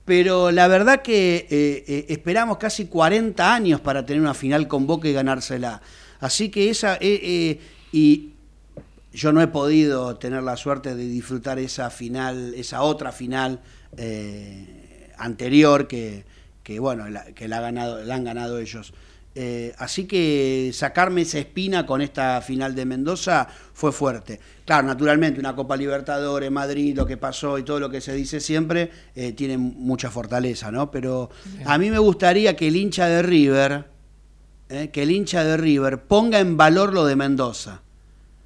Pero la verdad que eh, eh, esperamos casi 40 años para tener una final con Boca y ganársela. Así que esa... eh, eh, y yo no he podido tener la suerte de disfrutar esa final, esa otra final anterior que, que, bueno, que la, ha ganado, la han ganado ellos. Eh, así que sacarme esa espina con esta final de Mendoza fue fuerte. Claro, naturalmente, una Copa Libertadores, Madrid, lo que pasó y todo lo que se dice siempre, eh, tiene mucha fortaleza, ¿no? Pero a mí me gustaría que el hincha de River, eh, que el hincha de River ponga en valor lo de Mendoza.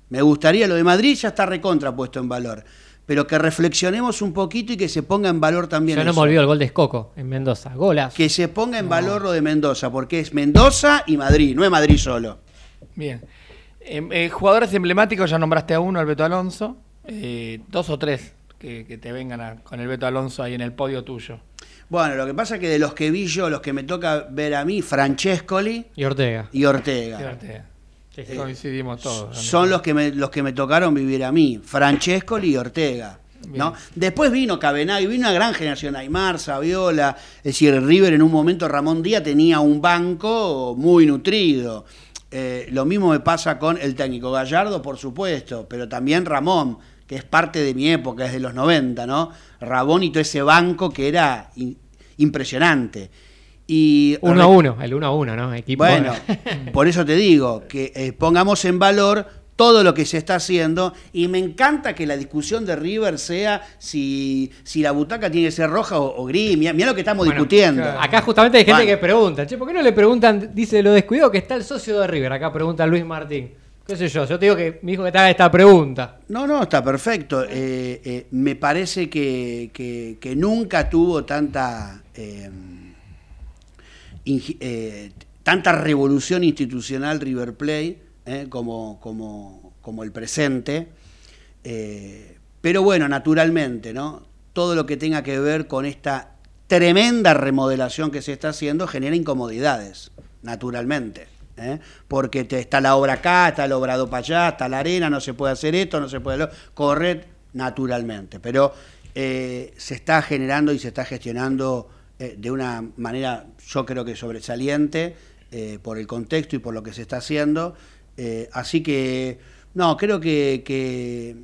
Me gustaría, lo de Madrid ya está recontra puesto en valor, pero que reflexionemos un poquito y que se ponga en valor también Yo no eso. me olvido el gol de Escoco en Mendoza. Golas. Que se ponga en valor lo de Mendoza, porque es Mendoza y Madrid, no es Madrid solo. Bien. Em, eh, jugadores emblemáticos, ya nombraste a uno, el Beto Alonso. Eh, dos o tres que, que te vengan a- con el Beto Alonso ahí en el podio tuyo. Bueno, lo que pasa es que de los que vi yo, los que me toca ver a mí, Francescoli Y Ortega. y Ortega. Fíjate, Sí, sí. Coincidimos todos. Son los que me, los que me tocaron vivir a mí, Francescoli y Ortega. ¿no? Después vino Cabenagui, vino una gran generación, Aymar, Saviola, es decir, River en un momento, Ramón Díaz tenía un banco muy nutrido. Eh, lo mismo me pasa con el técnico Gallardo, por supuesto, pero también Ramón, que es parte de mi época, es de los 90, ¿no? Ramón y todo ese banco que era impresionante. Y Uno a uno, el uno a uno, ¿no? Equipo. bueno, por eso te digo que eh, pongamos en valor todo lo que se está haciendo y me encanta que la discusión de River sea si, si la butaca tiene que ser roja o, o gris. Mira lo que estamos Bueno, discutiendo. claro. Acá justamente hay gente Bueno. que pregunta, che, ¿por qué no le preguntan, dice lo descuidado que está el socio de River? Acá pregunta Luis Martín. ¿Qué sé yo? Yo te digo que mi hijo que te haga esta pregunta. No, no, está perfecto. Eh, eh, me parece que, que- que nunca tuvo tanta, eh, tanta revolución institucional River Plate eh, como, como, como el presente. Eh, pero bueno, naturalmente, ¿no? Todo lo que tenga que ver con esta tremenda remodelación que se está haciendo genera incomodidades, naturalmente. Porque te- está la obra acá, está el obrado para allá, está la arena, no se puede hacer esto, no se puede correr naturalmente. Pero se está generando y se está gestionando eh, de una manera, yo creo que sobresaliente, eh, por el contexto y por lo que se está haciendo. Eh, así que, no, creo que, que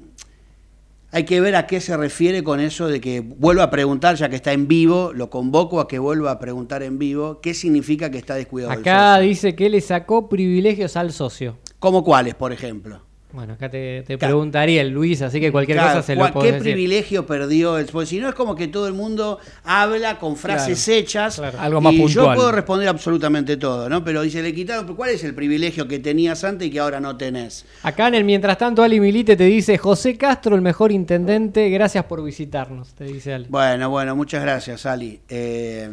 hay que ver a qué se refiere con eso de que vuelva a preguntar, ya que está en vivo, lo convoco a que vuelva a preguntar en vivo qué significa que está descuidado. el Acá socio. dice que le sacó privilegios al socio. ¿Cómo cuáles, por ejemplo? Bueno, acá te, te Claro. preguntaría el Luis, así que cualquier Claro, cosa se lo ¿cuál- podés ¿Qué decir. privilegio perdió el Porque si no es como que todo el mundo habla con frases hechas. Claro. Algo más y puntual. Yo puedo responder absolutamente todo, ¿no? Pero dice, le quitaron, ¿cuál es el privilegio que tenías antes y que ahora no tenés? Acá en el mientras tanto, Ali Milite te dice, José Castro, el mejor intendente, gracias por visitarnos, te dice Ali. Bueno, bueno, muchas gracias, Ali. Eh,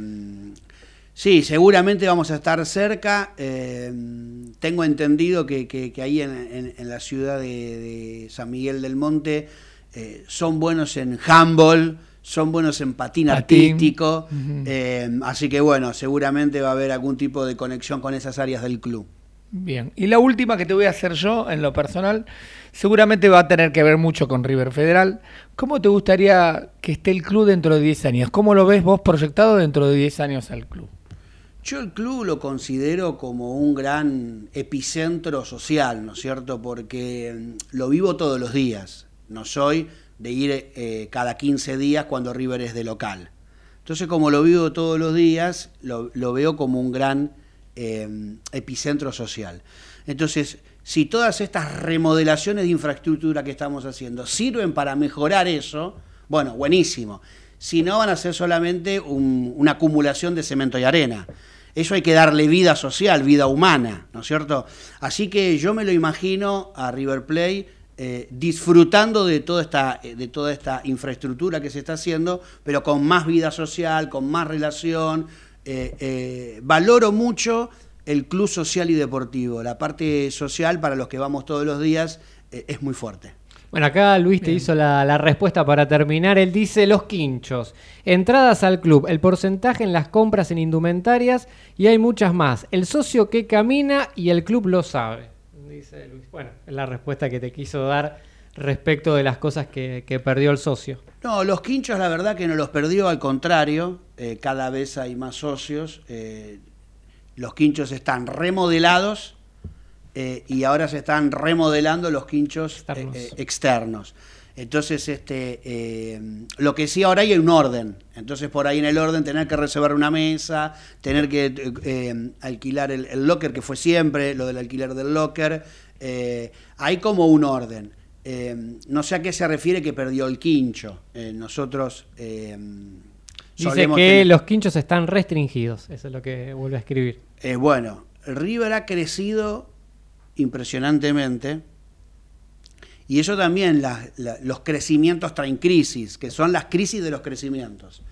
sí, seguramente vamos a estar cerca. Eh, tengo entendido que, que- que ahí en, en- en la ciudad de, de San Miguel del Monte eh, son buenos en handball, son buenos en patín Patín. artístico. Eh, así que bueno, seguramente va a haber algún tipo de conexión con esas áreas del club. Bien, y la última que te voy a hacer yo en lo personal, seguramente va a tener que ver mucho con River Federal. ¿Cómo te gustaría que esté el club dentro de 10 años? ¿Cómo lo ves vos proyectado dentro de 10 años al club? Yo el club lo considero como un gran epicentro social, ¿no es cierto? Porque mm, lo vivo todos los días. No soy de ir eh, cada 15 días cuando River es de local. Entonces, como lo vivo todos los días, lo, veo como un gran eh, epicentro social. Entonces, si todas estas remodelaciones de infraestructura que estamos haciendo sirven para mejorar eso, bueno, buenísimo. Si no, van a ser solamente una acumulación de cemento y arena. Eso hay que darle vida social, vida humana, ¿no es cierto? Así que yo me lo imagino a River Plate eh, disfrutando de toda, esta, de toda esta infraestructura que se está haciendo, pero con más vida social, con más relación. Eh, eh, valoro mucho el club social y deportivo. La parte social para los que vamos todos los días es muy fuerte. Bueno, acá Luis te hizo la, respuesta para terminar. Él dice los quinchos, entradas al club, el porcentaje en las compras en indumentarias y hay muchas más. El socio que camina y el club lo sabe. Dice Luis. Bueno, es la respuesta que te quiso dar respecto de las cosas que, perdió el socio. No, los quinchos la verdad que no los perdió, al contrario, eh, cada vez hay más socios. Eh, los quinchos están remodelados eh, y ahora se están remodelando los quinchos eh, eh, externos. Entonces, este, lo que sí ahora hay un orden. Entonces, por ahí en el orden, tener que reservar una mesa, tener que alquilar el, locker, que fue siempre, lo del alquiler del locker. hay como un orden. no sé a qué se refiere que perdió el quincho. nosotros. Dice que los quinchos están restringidos. Eso es lo que vuelve a escribir. bueno, River ha crecido impresionantemente. Y eso también, los crecimientos traen crisis, que son las crisis de los crecimientos.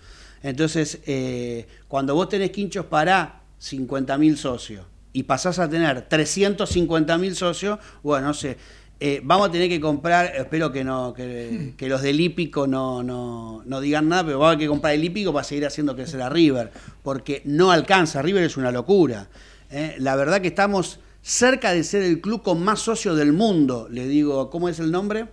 Entonces, eh, cuando vos tenés quinchos para 50.000 socios y pasás a tener 350.000 socios, bueno, no sé, eh, vamos a tener que comprar, espero que no que, los del hípico no, no, no, digan nada, pero vamos a tener que comprar el hípico para seguir haciendo crecer a River, porque no alcanza, River es una locura. ¿eh? La verdad que estamos cerca de ser el club con más socios del mundo. Le digo, ¿cómo es el nombre?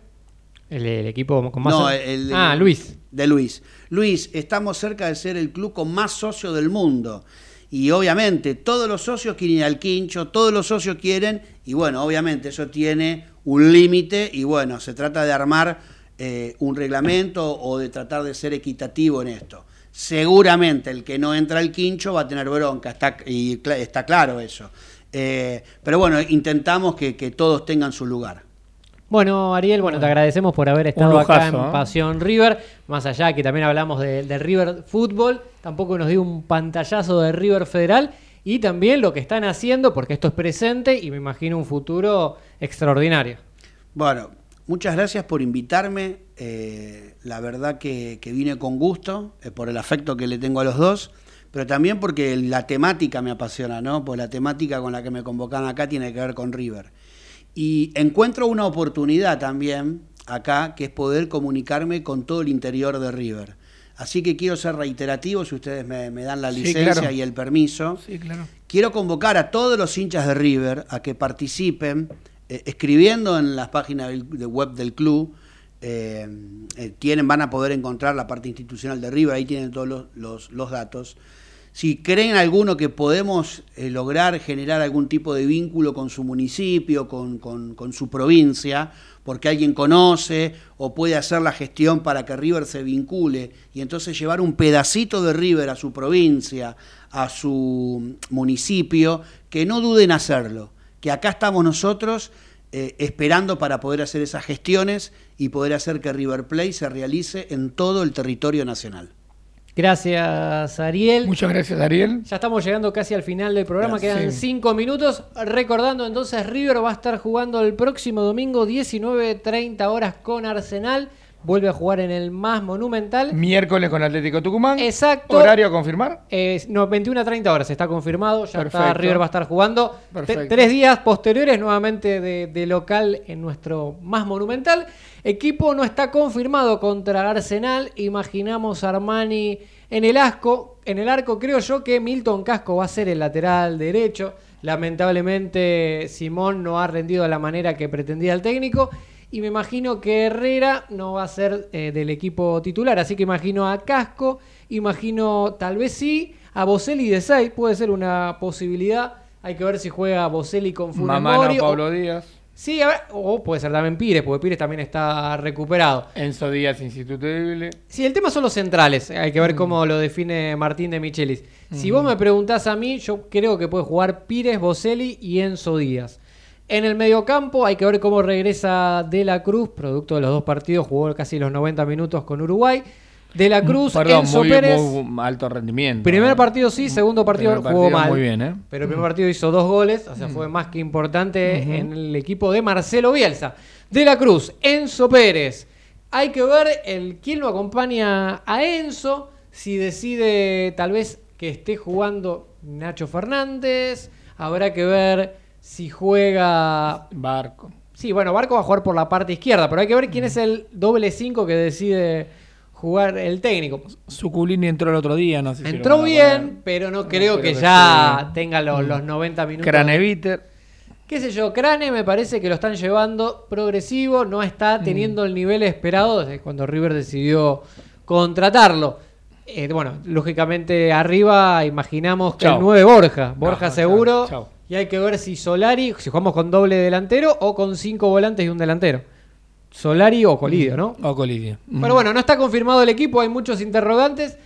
El, equipo con más No, el, Ah, Luis. De Luis. Luis, estamos cerca de ser el club con más socios del mundo. Y obviamente todos los socios quieren ir al quincho, todos los socios quieren, y bueno, obviamente eso tiene un límite, y bueno, se trata de armar eh, un reglamento o de tratar de ser equitativo en esto. Seguramente el que no entra al quincho va a tener bronca, está, y está claro eso. Eh, pero bueno, intentamos que, todos tengan su lugar. Bueno, Ariel, bueno, te agradecemos por haber estado acá en ¿eh? Pasión River. Más allá que también hablamos del de River Fútbol, tampoco nos dio un pantallazo de River Federal y también lo que están haciendo, porque esto es presente y me imagino un futuro extraordinario. Bueno, muchas gracias por invitarme. Eh, la verdad que, que, vine con gusto, por el afecto que le tengo a los dos pero también porque la temática me apasiona, ¿no? Pues la temática con la que me convocan acá tiene que ver con River. Y encuentro una oportunidad también acá, que es poder comunicarme con todo el interior de River. Así que quiero ser reiterativo, si ustedes me, dan la licencia y el permiso. Sí, claro. Quiero convocar a todos los hinchas de River a que participen eh, escribiendo en las páginas de web del club. Eh, eh, tienen, van a poder encontrar la parte institucional de River, ahí tienen todos los datos si creen alguno que podemos eh, lograr generar algún tipo de vínculo con su municipio, con, su provincia, porque alguien conoce o puede hacer la gestión para que River se vincule y entonces llevar un pedacito de River a su provincia, a su municipio, que no duden hacerlo, que acá estamos nosotros eh, esperando para poder hacer esas gestiones y poder hacer que River Play se realice en todo el territorio nacional. Gracias, Ariel. Muchas gracias, Ariel. Ya estamos llegando casi al final del programa, quedan cinco minutos. Recordando entonces, River va a estar jugando el próximo domingo 19.30 horas con Arsenal. Vuelve a jugar en el más monumental. Miércoles con Atlético Tucumán. Exacto. ¿Horario a confirmar? no, 21 a 30 horas está confirmado. Ya está, River va a estar jugando. Tres días posteriores, nuevamente de, de local en nuestro más monumental. Equipo no está confirmado contra Arsenal. Imaginamos Armani en el asco. En el arco creo yo que Milton Casco va a ser el lateral derecho. Lamentablemente Simón no ha rendido de la manera que pretendía el técnico y me imagino que Herrera no va a ser eh, del equipo titular, así que imagino a Casco, imagino tal vez sí a Boselli de 6, puede ser una posibilidad. Hay que ver si juega Boselli con Funes Mamá no, o- Pablo Díaz. Sí, a ver, o puede ser también Pires, porque Pires también está recuperado. Enzo Díaz insustituible. Sí, el tema son los centrales. Hay que ver Mm. cómo lo define Martín de Michelis. Si vos me preguntás a mí, yo creo que puede jugar Pires, Boselli y Enzo Díaz. En el mediocampo hay que ver cómo regresa De la Cruz, producto de los dos partidos, jugó casi los 90 minutos con Uruguay. De la Cruz, Mm, Perdón, Enzo muy, Pérez. muy alto rendimiento. Primer ¿eh? partido sí, segundo partido Primer jugó partido mal. muy bien, ¿eh? Pero el primer partido hizo dos goles, o sea, fue más que importante en el equipo de Marcelo Bielsa. De la Cruz, Enzo Pérez. Hay que ver el, quién lo acompaña a Enzo, si decide tal vez que esté jugando Nacho Fernández. Habrá que ver si juega Barco. Sí, bueno, Barco va a jugar por la parte izquierda, pero hay que ver quién es el doble 5 que decide jugar el técnico. Suculini entró el otro día, no sé si Entró bien, pero no No creo creo que que ya tenga los, los 90 minutos. Craneviter. Qué sé yo, Crane me parece que lo están llevando progresivo, no Mm. está teniendo el nivel esperado desde cuando River decidió contratarlo. Eh, bueno, lógicamente arriba imaginamos que Chau. el 9 Borja, Borja seguro. chau. Y hay que ver si Solari, si jugamos con doble delantero o con cinco volantes y un delantero. Solari o Colidio, ¿no? O Colidio. Pero bueno, no está confirmado el equipo, hay muchos interrogantes.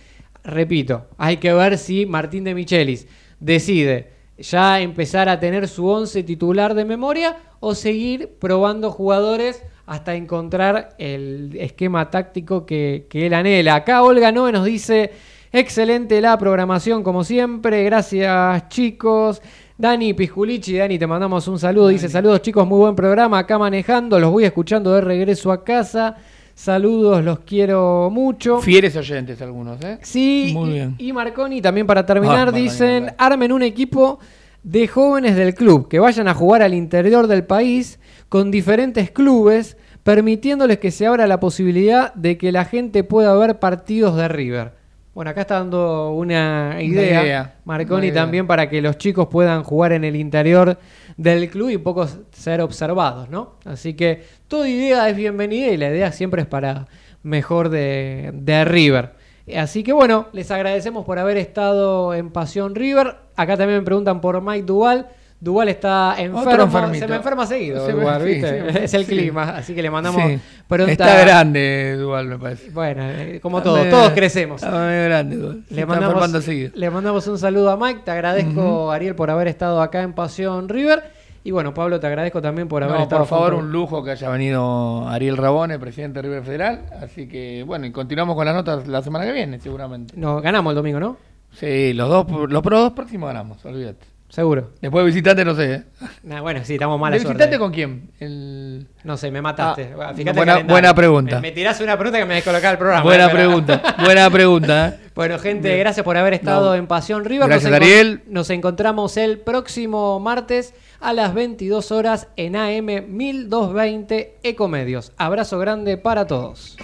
Repito, hay que ver si Martín de Michelis decide ya empezar a tener su once titular de memoria o seguir probando jugadores hasta encontrar el esquema táctico que, que él anhela. Acá Olga Noe nos dice, excelente la programación como siempre, gracias chicos. Dani Pisculichi, Dani, te mandamos un saludo. Dice, saludos chicos, muy buen programa. Acá manejando, los voy escuchando de regreso a casa. Saludos, los quiero mucho. Fieres oyentes algunos, ¿eh? Sí, Muy bien. y Marconi también para terminar Ah, dicen, armen un equipo de jóvenes del club que vayan a jugar al interior del país con diferentes clubes, permitiéndoles que se abra la posibilidad de que la gente pueda ver partidos de River. Bueno, acá está dando una idea, idea, Marconi una idea. también para que los chicos puedan jugar en el interior del club y poco ser observados, ¿no? Así que toda idea es bienvenida y la idea siempre es para mejor de, de River. Así que bueno, les agradecemos por haber estado en Pasión River. Acá también me preguntan por Mike Duval. Duval está enfermo, se me enferma seguido, Se me- Duval, ¿viste? sí, es el sí. clima, así que le mandamos pronta- Está grande, Dual, me parece. Bueno, eh, como Está todos, medio- todos crecemos. Está medio grande, Dual. Se Le mandamos, le un saludo a Mike. Te agradezco, Ariel, por haber estado acá en Pasión River. Y bueno, Pablo, te agradezco también por haber No, estado por favor, junto- un lujo que haya venido Ariel Rabone, presidente de River Federal. Así que, bueno, y continuamos con las notas la semana que viene, seguramente. No, ganamos el domingo, ¿no? Sí, los dos, los pro- dos próximos ganamos, olvídate. Seguro. Después de visitante, no sé. ¿eh? Nah, bueno, sí, estamos mala ¿De suerte. visitante con quién? El... No sé, me mataste. Ah, Bueno, fíjate buena- calendario. buena pregunta. Me, me tirás una pregunta que me descolocaba el programa. Buena eh, pero- pregunta, buena pregunta. ¿eh? Bueno, gente, gracias por haber estado No. en Pasión River. Gracias, nos, Ariel. nos encontramos el próximo martes a las 22 horas en AM 1220 Ecomedios. Abrazo grande para todos.